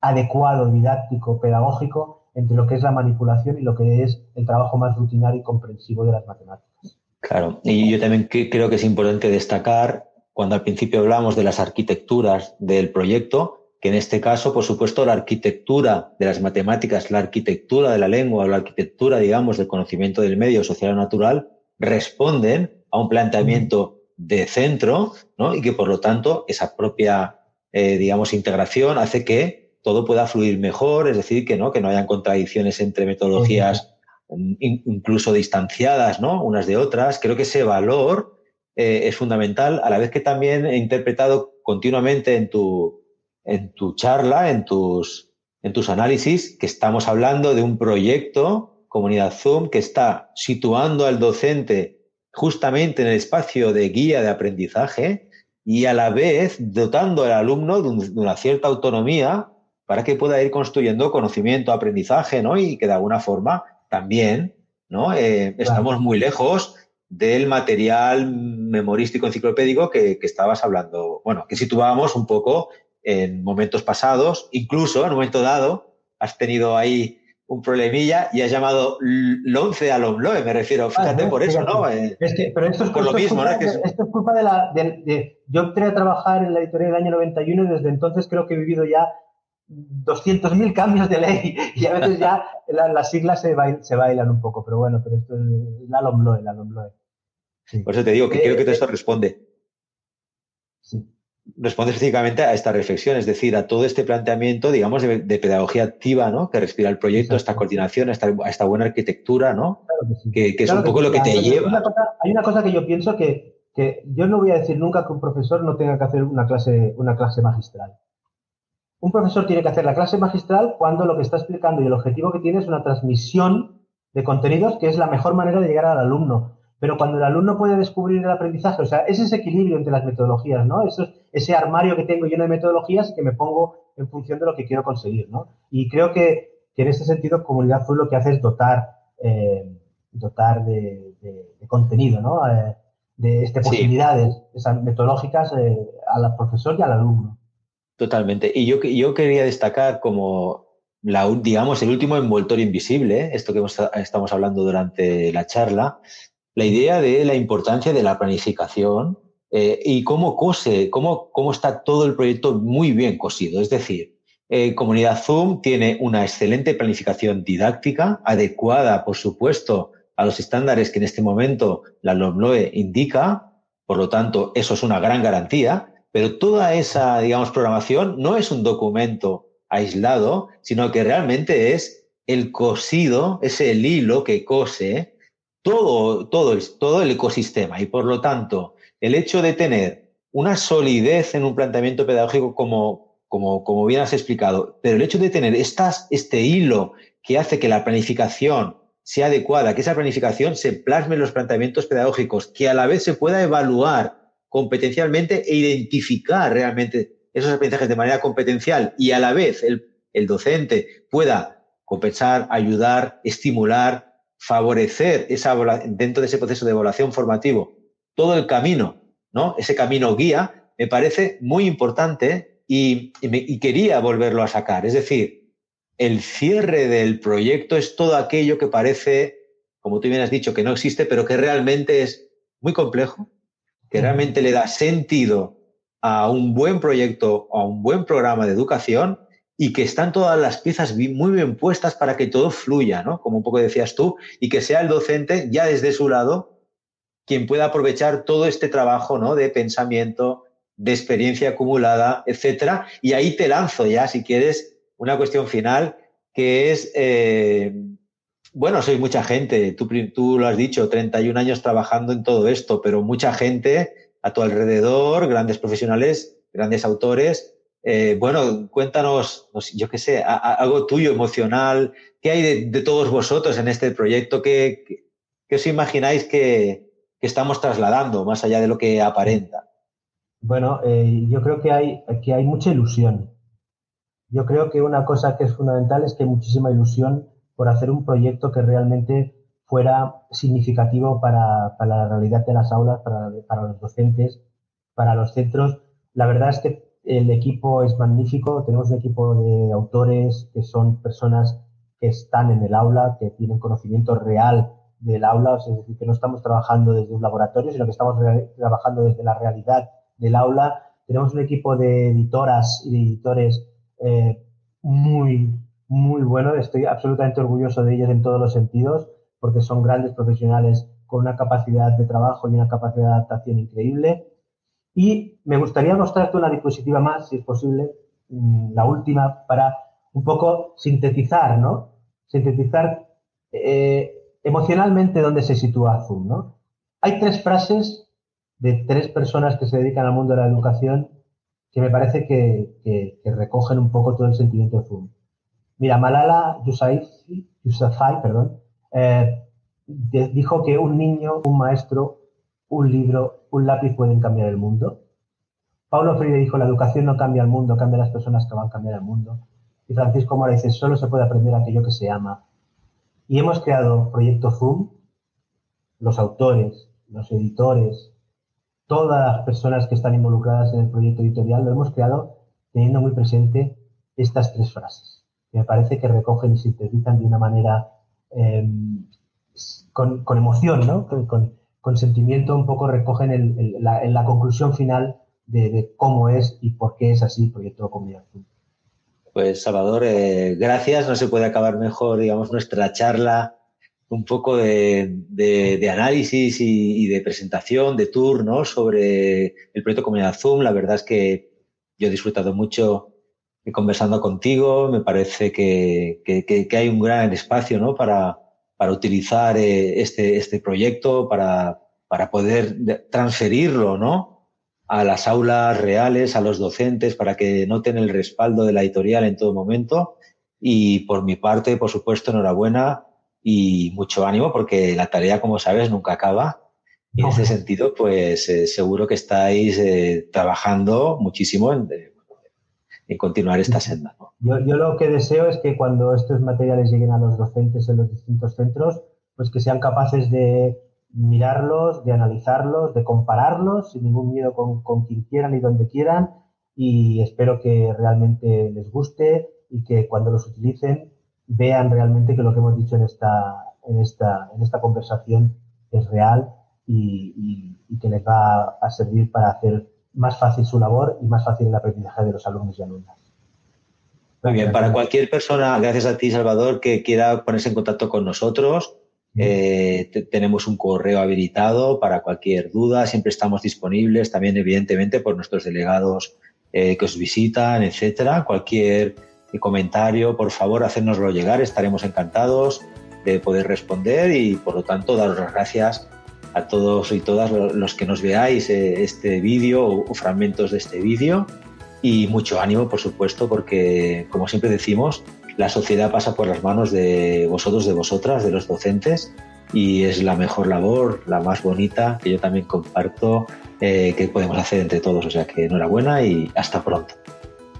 adecuado, didáctico, pedagógico, entre lo que es la manipulación y lo que es el trabajo más rutinario y comprensivo de las matemáticas. Claro, y yo también creo que es importante destacar cuando al principio hablamos de las arquitecturas del proyecto, que en este caso, por supuesto, la arquitectura de las matemáticas, la arquitectura de la lengua la arquitectura, digamos, del conocimiento del medio social o natural, responden a un planteamiento de centro, ¿no? Y que por lo tanto esa propia eh, digamos, integración, hace que todo pueda fluir mejor, es decir, que no, que no hayan contradicciones entre metodologías incluso distanciadas, ¿no? Unas de otras. Creo que ese valor eh, es fundamental, a la vez que también he interpretado continuamente en tu, en tu charla, en tus, en tus análisis, que estamos hablando de un proyecto, Comunidad Zoom, que está situando al docente justamente en el espacio de guía de aprendizaje y a la vez dotando al alumno de, una cierta autonomía para que pueda ir construyendo conocimiento, aprendizaje, ¿no? Y que de alguna forma también, ¿no? Eh, estamos muy lejos del material memorístico enciclopédico que, que, estabas hablando, bueno, que situábamos un poco en momentos pasados, incluso en un momento dado, has tenido ahí un problemilla y has llamado Lonce a Lomloe, me refiero, fíjate por eso, ¿no? Eh, es que, pero esto es, por lo mismo, culpa, ¿no? Esto es culpa de la... De, yo entré a trabajar en la editorial del año 91 y desde entonces creo que he vivido ya 200.000 cambios de ley y a veces ya las siglas se, se, bailan un poco, pero bueno, pero esto es la Lomloe, la Lomloe. Por eso te digo que creo que todo esto responde. Sí. Responde específicamente a esta reflexión, es decir, a todo este planteamiento, digamos, de, pedagogía activa, ¿no? Que respira el proyecto, esta coordinación, esta, esta, buena arquitectura, ¿no? que, es un poco lo que te lleva. Hay una, cosa, que yo pienso que, que, yo no voy a decir nunca que un profesor no tenga que hacer una clase, una clase magistral. Un profesor tiene que hacer la clase magistral cuando lo que está explicando y el objetivo que tiene es una transmisión de contenidos que es la mejor manera de llegar al alumno. Pero cuando el alumno puede descubrir el aprendizaje, o sea, es ese equilibrio entre las metodologías, ¿no? Eso, ese armario que tengo lleno de metodologías que me pongo en función de lo que quiero conseguir, ¿no? Y creo que, en ese sentido Comunidad Full lo que hace es dotar, eh, dotar de, contenido, ¿no? Eh, de este, posibilidades esas metodológicas eh, al profesor y al alumno. Totalmente. Y yo, yo quería destacar como la, digamos, el último envoltorio invisible, esto que estamos hablando durante la charla, la idea de la importancia de la planificación eh, y cómo cose, cómo, cómo está todo el proyecto muy bien cosido. Es decir, eh, Comunidad Zoom tiene una excelente planificación didáctica, adecuada, por supuesto, a los estándares que en este momento la LOMLOE indica, por lo tanto, eso es una gran garantía, pero toda esa, digamos, programación no es un documento aislado, sino que realmente es el cosido, es el hilo que cose todo, todo, todo el ecosistema. Y por lo tanto el hecho de tener una solidez en un planteamiento pedagógico como, como, como bien has explicado, pero el hecho de tener estas, este hilo que hace que la planificación sea adecuada, que esa planificación se plasme en los planteamientos pedagógicos, que a la vez se pueda evaluar competencialmente e identificar realmente esos aprendizajes de manera competencial y a la vez el, el docente pueda compensar, ayudar, estimular, favorecer esa, dentro de ese proceso de evaluación formativo todo el camino, ¿no? Ese camino guía, me parece muy importante y, quería volverlo a sacar. Es decir, el cierre del proyecto es todo aquello que parece, como tú bien has dicho, que no existe, pero que realmente es muy complejo, que realmente le da sentido a un buen proyecto, a un buen programa de educación y que están todas las piezas muy bien puestas para que todo fluya, ¿no? Como un poco decías tú, y que sea el docente ya desde su lado quien pueda aprovechar todo este trabajo, ¿no? De pensamiento, de experiencia acumulada, etcétera. Y ahí te lanzo ya, si quieres, una cuestión final, que es, eh, bueno, soy mucha gente, tú, lo has dicho, 31 años trabajando en todo esto, pero mucha gente a tu alrededor, grandes profesionales, grandes autores, eh, bueno, cuéntanos, yo qué sé, algo tuyo emocional, ¿qué hay de, todos vosotros en este proyecto? ¿Qué, os imagináis que, estamos trasladando más allá de lo que aparenta? Bueno, eh, yo creo que hay, que hay mucha ilusión. Yo creo que una cosa que es fundamental es que hay muchísima ilusión por hacer un proyecto que realmente fuera significativo para, la realidad de las aulas, para, para los docentes, para los centros. La verdad es que el equipo es magnífico, tenemos un equipo de autores que son personas que están en el aula, que tienen conocimiento real del aula, es decir, que no estamos trabajando desde un laboratorio, sino que estamos trabajando desde la realidad del aula. Tenemos un equipo de editoras y de editores eh, muy, muy bueno. Estoy absolutamente orgulloso de ellos en todos los sentidos, porque son grandes profesionales con una capacidad de trabajo y una capacidad de adaptación increíble. Y me gustaría mostrarte una diapositiva más, si es posible, mm, la última, para un poco sintetizar, ¿no? Sintetizar eh, emocionalmente dónde se sitúa Zoom, ¿no? Hay tres frases de tres personas que se dedican al mundo de la educación que me parece que, recogen un poco todo el sentimiento de Zoom. Mira, Malala Yousafzai, perdón, eh, dijo que un niño, un maestro, un libro, un lápiz pueden cambiar el mundo. Paulo Freire dijo, la educación no cambia el mundo, cambia las personas que van a cambiar el mundo. Y Francisco Mora dice, solo se puede aprender aquello que se ama. Y hemos creado Proyecto Zoom, los autores, los editores, todas las personas que están involucradas en el proyecto editorial, lo hemos creado teniendo muy presente estas tres frases, que me parece que recogen y sintetizan de una manera em, con, emoción, ¿no? con, sentimiento, un poco recogen en la, conclusión final de, cómo es y por qué es así el proyecto Comunidad Pues Salvador, eh, gracias. No se puede acabar mejor, digamos, nuestra charla un poco de, análisis y, de presentación, de tour, ¿no? Sobre el proyecto Comunidad Zoom. La verdad es que yo he disfrutado mucho conversando contigo. Me parece que, hay un gran espacio, ¿no? Para, para utilizar eh, este, este proyecto, para, para poder transferirlo, ¿no? A las aulas reales, a los docentes, para que noten el respaldo de la editorial en todo momento. Y por mi parte, por supuesto, enhorabuena y mucho ánimo porque la tarea, como sabes, nunca acaba. Y en ese sentido, pues eh, seguro que estáis eh, trabajando muchísimo en, en, continuar esta senda. Yo, yo, lo que deseo es que cuando estos materiales lleguen a los docentes en los distintos centros, pues que sean capaces de mirarlos, de analizarlos, de compararlos sin ningún miedo con, con quien quieran y donde quieran. Y espero que realmente les guste y que cuando los utilicen vean realmente que lo que hemos dicho en esta, en esta, en esta conversación es real y, que les va a servir para hacer más fácil su labor y más fácil el aprendizaje de los alumnos y alumnas. Muy bien, para cualquier persona, gracias a ti Salvador, que quiera ponerse en contacto con nosotros, eh, tenemos un correo habilitado para cualquier duda, siempre estamos disponibles, también evidentemente por nuestros delegados eh, que os visitan, etcétera. Cualquier comentario, por favor, hacérnoslo llegar, estaremos encantados de poder responder y por lo tanto daros las gracias a todos y todas los que nos veáis eh, este vídeo o fragmentos de este vídeo y mucho ánimo, por supuesto, porque como siempre decimos, la sociedad pasa por las manos de vosotros, de vosotras, de los docentes y es la mejor labor, la más bonita que yo también comparto eh, que podemos hacer entre todos. O sea que enhorabuena y hasta pronto.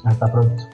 Hasta pronto.